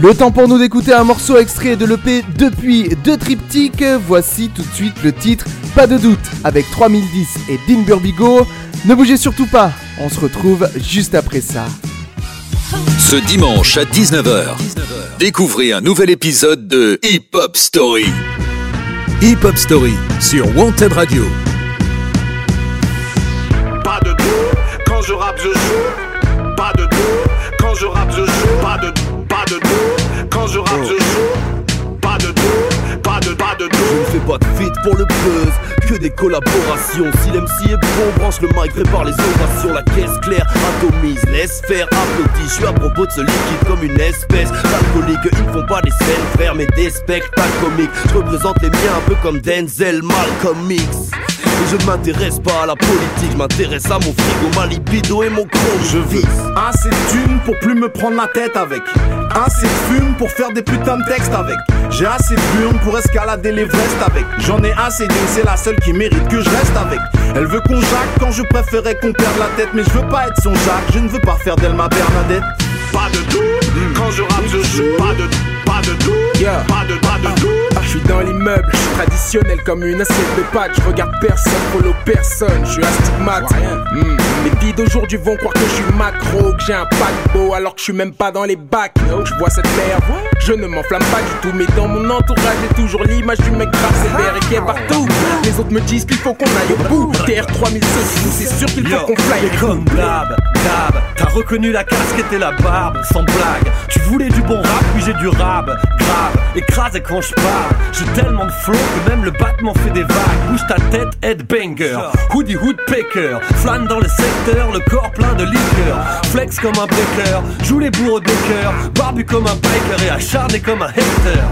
Le temps pour nous d'écouter un morceau extrait de l'EP depuis deux triptyques. Voici tout de suite le titre Pas de doute avec 3010 et Dean Burbigo. Ne bougez surtout pas, on se retrouve juste après ça. Ce dimanche à 19h, découvrez un nouvel épisode de Hip Hop Story. Hip Hop Story sur Wanted Radio. Pas de doute, quand je rappe, je joue. Pas de doute, quand je rappe, je joue. Pas de pas de doute, quand je rappe, je joue. Je ne fais pas de feat pour le buzz, que des collaborations. Si l'MC est bon, branche le mic, prépare les ovations. La caisse claire, atomise, laisse faire, applaudis. Je suis à propos de ce liquide comme une espèce d'alcoolique. Ils font pas des scènes, frère, mais des spectacles comiques. Je représente les miens un peu comme Denzel, Malcolm. Et je ne m'intéresse pas à la politique, je m'intéresse à mon frigo, ma libido et mon chrome. Je vis assez de thunes pour plus me prendre la tête avec. Assez de fume pour faire des putains de textes avec. J'ai assez de burnes pour escalader l'Everest avec. J'en ai assez d'une, c'est la seule qui mérite que je reste avec. Elle veut qu'on jacque quand je préférais qu'on perde la tête. Mais je veux pas être son Jacques, je ne veux pas faire d'elle ma Bernadette. Pas de doute, quand je rappe, je joue. Pas de, pas de doute, pas de, pas de doute. Dans l'immeuble, je suis traditionnel comme une assiette de pâtes. Je regarde personne, follow personne, je suis astigmate. Filles d'aujourd'hui vont croire que je suis macro, que j'ai un paquebot alors que je suis même pas dans les bacs. Je vois cette merde, je ne m'enflamme pas du tout. Mais dans mon entourage, j'ai toujours l'image du mec grave sévère et qui est partout. Les autres me disent qu'il faut qu'on aille au bout. TR3000 nous c'est sûr qu'il faut qu'on fly. Comme blab, dab, t'as reconnu la casquette et la barbe, sans blague. Tu voulais du bon rap, puis j'ai du rap, grave, écrasé quand je parle. J'ai tellement de flow que même le battement fait des vagues. Bouge ta tête, headbanger, hoodie woodpecker, flâne dans le secteur, le corps plein de liqueur. Flex comme un breaker, joue les bourreaux des cœurs, barbu comme un biker et acharné comme un hater.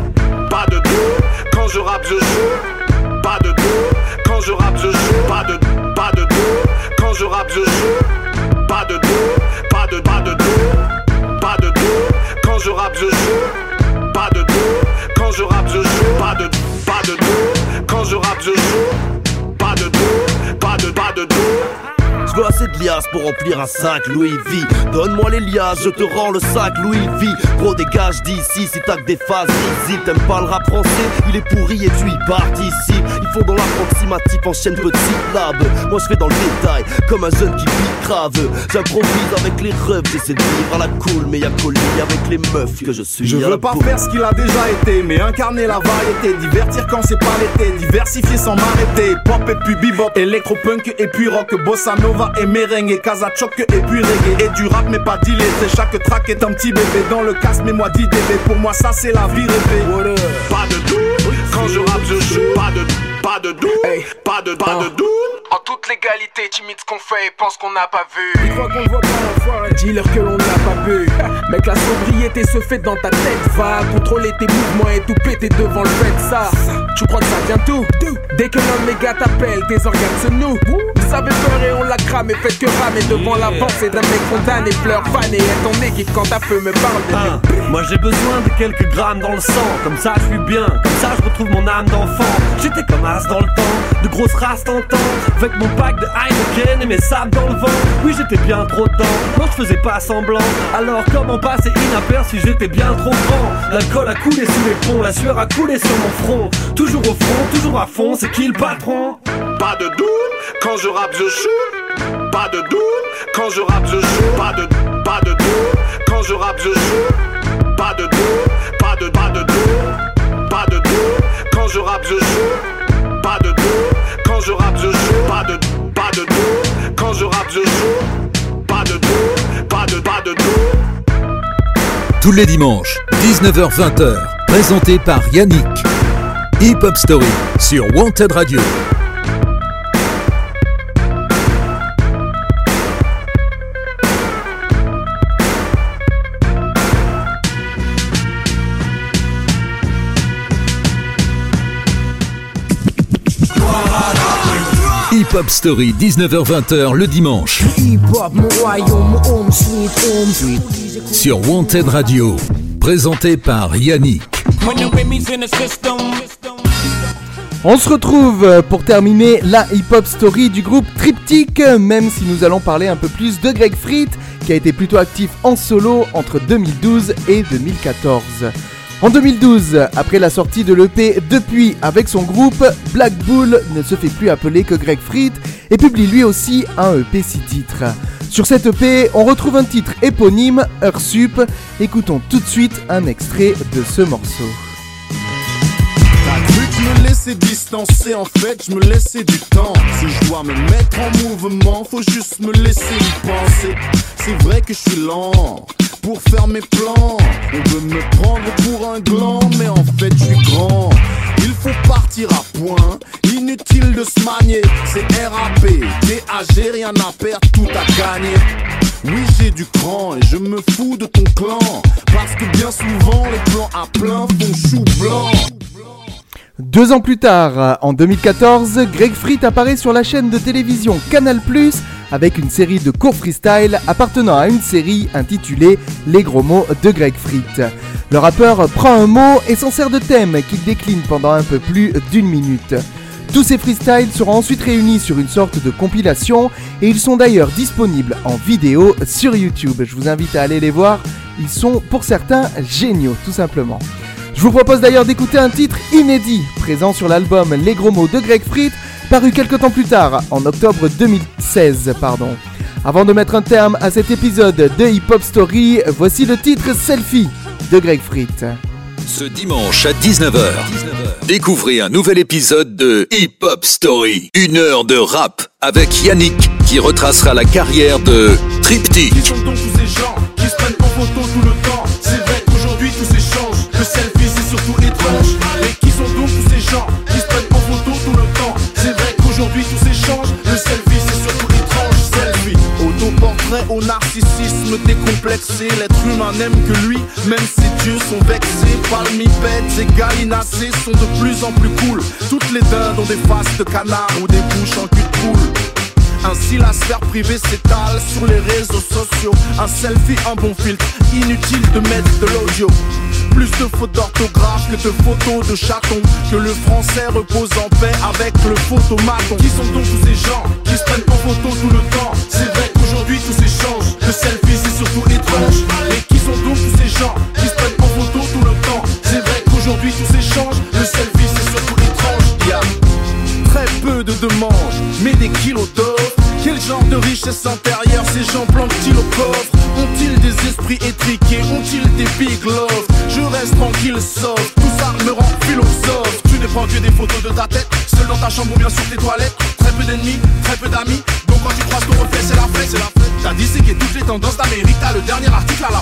Pas de doute, quand je rappe, je joue. Pas de doute, quand je rappe, je joue. Pas de, pas de doute, quand je rappe, je joue. Pas de doute, pas de, pas de doute. Pas de doute, quand je rappe, je joue. Pas de doute, quand je rappe, je joue. Pas de, pas de doute, quand je rappe, je joue. Pas de doute, pas de, pas de doute. Veux assez de liasses pour remplir un sac Louis V. Donne-moi les liasses, je te rends le sac Louis V. Gros dégage d'ici si t'as que des phases visibles. T'aimes pas le rap français, il est pourri et tu y participes. Font dans l'approximatif en chaîne petite syllabes. Moi je fais dans le détail, comme un jeune qui vit grave. J'improvise avec les rêves, j'essaie de vivre à la cool, mais y'a colis avec les meufs que je suis. Je veux pas faire ce qu'il a déjà été, mais incarner la variété, divertir quand c'est pas l'été, diversifier sans m'arrêter. Pop et puis bebop, électropunk et puis rock, bossa nova et merengue, kazachoc et puis reggae. Et du rap mais pas d'illettré, chaque track est un petit bébé. Dans le casque, mets-moi d'IDB, pour moi ça c'est la vie rêvée. Pas de doute, quand je rappe je joue. Pas de, pas de doute, pas de, pas de doute. En toute légalité, timide ce qu'on fait et pense qu'on n'a pas vu. Ils croient qu'on voit pas, l'enfoiré. Dis-leur que l'on n'a pas bu. Mec, la sobriété se fait dans ta tête. Va contrôler tes mouvements et tout péter devant le fait ça. Tu crois que ça vient tout Dès que l'homme méga t'appelle, tes organes se nouent. Vous avez peur et on la crame et faites que ramer devant l'avancée d'un mec condamné. Pleure fan et est ton équipe quand ta feu me parle de Hein, moi j'ai besoin de quelques grammes dans le sang, comme ça je suis bien, comme ça je retrouve mon âme d'enfant. J'étais comme dans le temps, de grosses races tentant, avec mon pack de Heineken et mes sables dans le vent. Oui j'étais bien trop dedans, non je faisais pas semblant. Alors comment passer inaperçu, j'étais bien trop grand. L'alcool a coulé sous les ponts, la sueur a coulé sur mon front. Toujours au front, toujours à fond, c'est qui le patron? Pas de doute, quand je rappe je joue. Pas de doute, quand je rappe je joue. Pas de, pas de quand je rappe je joue. Pas de doute, pas de, pas de doute. Pas de doute, quand je rappe je joue. Pas de doute, quand je rappe je joue. Pas de, pas de doute, quand je rappe je joue. Pas de doute, pas de, pas de doute. Tous les dimanches, 19h-20h, présenté par Yannick. Hip Hop Story sur Wanted Radio. Hip Hop Story 19h-20h le dimanche. Sur Wanted Radio, présenté par Yannick. On se retrouve pour terminer la hip-hop story du groupe Triptych, même si nous allons parler un peu plus de Greg Fried, qui a été plutôt actif en solo entre 2012 et 2014. En 2012, après la sortie de l'EP Depuis avec son groupe, Black Bull ne se fait plus appeler que Greg Fried et publie lui aussi un EP 6 titres. Sur cette EP, on retrouve un titre éponyme, Sup. Écoutons tout de suite un extrait de ce morceau. Je me laissais distancer, en fait je me laissais du temps. Si je dois me mettre en mouvement, faut juste me laisser y penser. C'est vrai que je suis lent pour faire mes plans. On veut me prendre pour un gland, mais en fait je suis grand. Il faut partir à point, inutile de se manier. C'est RAP, DAG, rien à perdre, tout à gagner. Oui, j'ai du cran et je me fous de ton clan. Parce que bien souvent, les plans à plein font chou blanc. Deux ans plus tard, en 2014, Greg Fried apparaît sur la chaîne de télévision Canal+, avec une série de courts freestyle appartenant à une série intitulée Les gros mots de Greg Fried. Le rappeur prend un mot et s'en sert de thème qu'il décline pendant un peu plus d'une minute. Tous ces freestyles seront ensuite réunis sur une sorte de compilation et ils sont d'ailleurs disponibles en vidéo sur YouTube. Je vous invite à aller les voir, ils sont pour certains géniaux tout simplement. Je vous propose d'ailleurs d'écouter un titre inédit présent sur l'album Les Gros Mots de Greg Fried, paru quelques temps plus tard, en octobre 2016. Pardon. Avant de mettre un terme à cet épisode de Hip Hop Story, voici le titre Selfie de Greg Fried. Ce dimanche à 19h, découvrez un nouvel épisode de Hip Hop Story. Une heure de rap avec Yannick qui retracera la carrière de Triptych. Qui sont donc tous ces gens qui se prennent en photo tout le temps au narcissisme décomplexé. L'être humain n'aime que lui, même ses dieux sont vexés. Palmipèdes et gallinacés sont de plus en plus cool. Toutes les dindes ont des faces de canard ou des bouches en cul de poule. Ainsi la sphère privée s'étale sur les réseaux sociaux Un selfie, un bon filtre, inutile de mettre de l'audio Plus de fautes d'orthographe que de photos de chatons Que le français repose en paix avec le photomaton Qui sont donc tous ces gens qui se prennent en photo tout le temps? C'est vrai qu'aujourd'hui tout s'échange Le richesse intérieure ces gens plantent-ils au coffre? Ont-ils des esprits étriqués? Ont-ils des big love Je reste tranquille sauf Tout ça me rend philosophe. Tu ne prends que des photos de ta tête Seul dans ta chambre ou bien sur tes toilettes. Très peu d'ennemis, très peu d'amis. Donc quand tu croises ton reflet c'est la fête, c'est la fête. T'as disséqué toutes les tendances d'Amérique. T'as le dernier article à la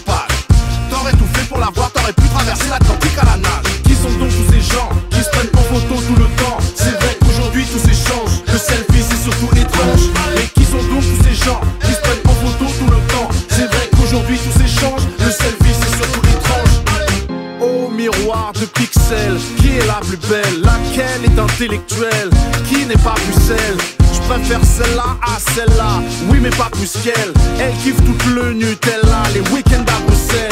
Elle kiffe tout le Nutella, les week-ends à Bruxelles.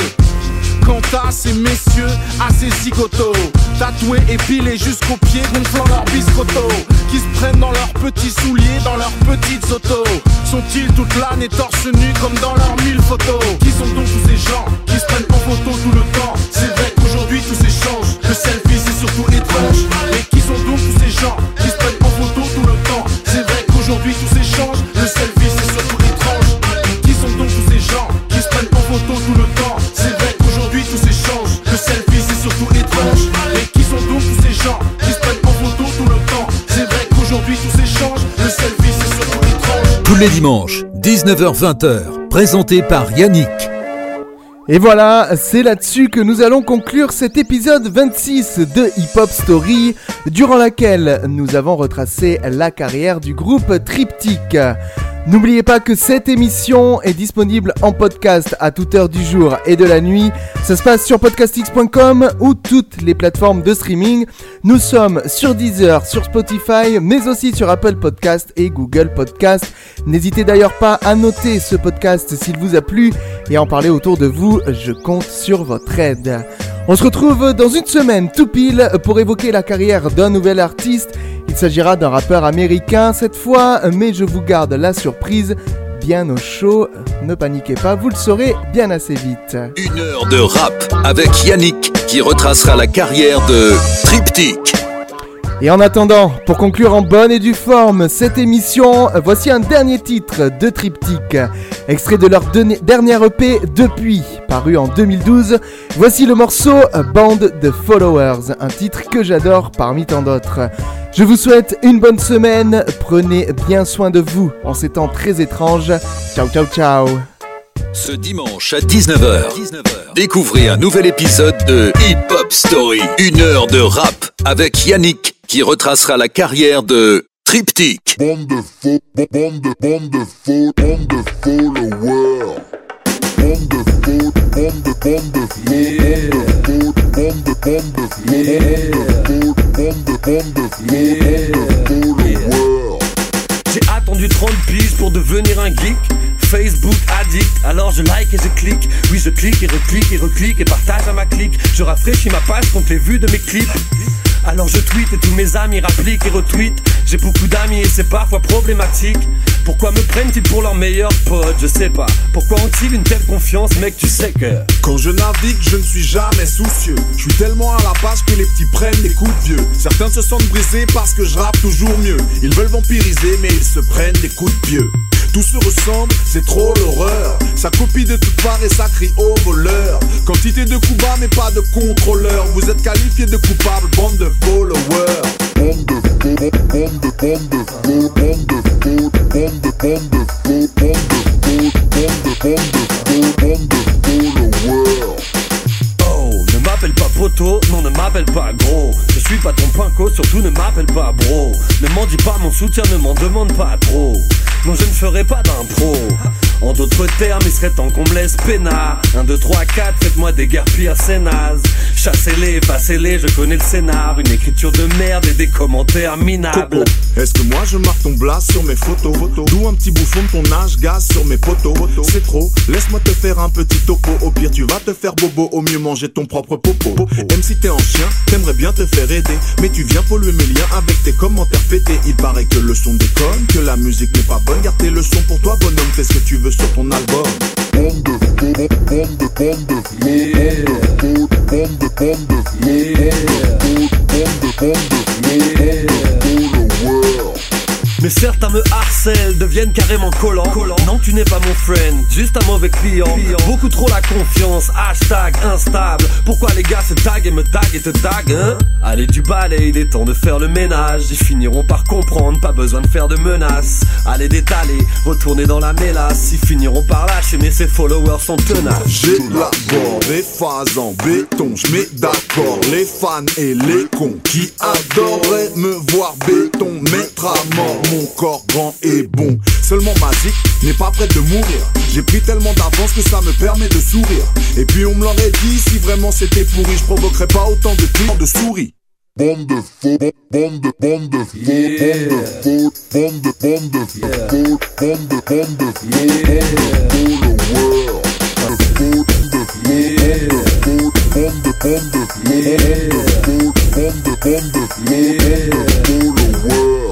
Quant à ces messieurs, à ces zigotos Tatoués, épilés jusqu'aux pieds, gonflant leurs biscottos Qui se prennent dans leurs petits souliers, dans leurs petites autos. Sont-ils toute l'année torse nu comme dans leurs mille photos? Les dimanches, 19h-20h, présenté par Yannick. Et voilà, c'est là-dessus que nous allons conclure cet épisode 26 de Hip Hop Story, durant laquelle nous avons retracé la carrière du groupe Triptych. N'oubliez pas que cette émission est disponible en podcast à toute heure du jour et de la nuit. Ça se passe sur podcastx.com ou toutes les plateformes de streaming. Nous sommes sur Deezer, sur Spotify, mais aussi sur Apple Podcast et Google Podcast. N'hésitez d'ailleurs pas à noter ce podcast s'il vous a plu et à en parler autour de vous. Je compte sur votre aide. On se retrouve dans une semaine tout pile pour évoquer la carrière d'un nouvel artiste. Il s'agira d'un rappeur américain cette fois, mais je vous garde la surprise bien au chaud. Ne paniquez pas, vous le saurez bien assez vite. Une heure de rap avec Yannick qui retracera la carrière de Triptyque. Et en attendant, pour conclure en bonne et due forme cette émission, voici un dernier titre de Triptyque, extrait de leur dernière EP depuis, paru en 2012. Voici le morceau Band de Followers, un titre que j'adore parmi tant d'autres. Je vous souhaite une bonne semaine, prenez bien soin de vous en ces temps très étranges. Ciao ciao ciao ce dimanche à 19h, découvrez un nouvel épisode de Hip Hop Story. Une heure de rap avec Yannick qui retracera la carrière de Triptyque. Bande de faux, bande de, bande de faux, bande de followers. Bande de faux, J'ai attendu 30 piges pour devenir un geek. Facebook addict, alors je like et je clique. Oui, je clique et reclique et reclique et partage à ma clique. Je rafraîchis ma page contre les vues de mes clips. Alors je tweet et tous mes amis rappliquent et retweetent. J'ai beaucoup d'amis et c'est parfois problématique. Pourquoi me prennent-ils pour leur meilleur pote? Je sais pas. Pourquoi ont-ils une telle confiance, mec Tu sais que. Quand je navigue, je ne suis jamais soucieux. Je suis tellement à la page que les petits prennent des coups de vieux. Certains se sentent brisés parce que je rappe toujours mieux. Ils veulent vampiriser, mais ils se prennent des coups de pieux. Tout se ressemble, c'est trop l'horreur. Ça copie de toutes parts et ça crie au voleur. Quantité de coups bas, mais pas de contrôleur. Vous êtes qualifié de coupable, bande de followers. M'appelle pas poteau, non ne m'appelle pas gros. Je suis pas ton pinko, surtout ne m'appelle pas bro. Ne m'en dis pas mon soutien, ne m'en demande pas trop. Non je ne ferai pas d'impro. En d'autres termes, il serait temps qu'on me laisse peinard. 1, 2, 3, 4, faites-moi des guerres pires, c'est naze Chassez-les, passez-les, je connais le scénar. Une écriture de merde et des commentaires minables. Est-ce que moi je marque ton blast sur mes photos? D'où un petit bouffon de ton âge, gaz sur mes poteaux? C'est trop, laisse-moi te faire un petit topo. Au pire tu vas te faire bobo, au mieux manger ton propre popo. Même si t'es en chien, t'aimerais bien te faire aider. Mais tu viens polluer mes liens avec tes commentaires pétés. Il paraît que le son déconne, que la musique n'est pas bonne. Garde tes leçons pour toi bonhomme, fais ce que tu veux sur ton album bande de faux, bande de, bande de faux, bande de faux, bande de, bande de faux, followers. Mais certains me harcèlent, deviennent carrément collants. Non, tu n'es pas mon friend, juste un mauvais client. Beaucoup trop la confiance, hashtag instable. Pourquoi les gars se taguent et me taguent et te taguent, hein? Allez du balai, il est temps de faire le ménage. Ils finiront par comprendre, pas besoin de faire de menaces. Allez détaler, retourner dans la mélasse. Ils finiront par lâcher, mais ses followers sont tenaces. J'ai la bord, les phases en béton, je mets d'accord les fans et les cons qui adoreraient me voir béton mettre à mort mon corps grand et bon. Seulement magique n'est pas prêt de mourir. J'ai pris tellement d'avance que ça me permet de sourire. Et puis on me l'aurait dit, si vraiment c'était pourri, je provoquerais pas autant de cris de souris. Bande de faux, bande de, bande de faux, bande de faux, bande de, bande de faux, bande de, bande de faux, bande de followers. Bande de faux, bande de faux, bande de, bande de faux, bande de, bande de faux, bande de followers.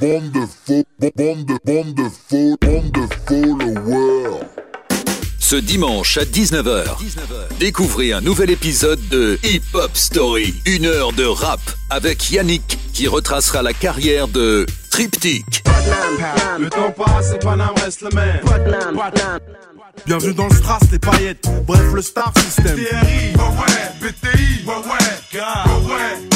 De faux, bande de, bande de faux, bande de followers. Ce dimanche à 19h, découvrez un nouvel épisode de Hip Hop Story. Une heure de rap avec Yannick qui retracera la carrière de Triptyque. Le temps passe et reste le même. Bienvenue dans le Stras, les paillettes. Bref, le Star System. TRI, ouais ouais, BTI, ouais ouais, gars, ouais ouais.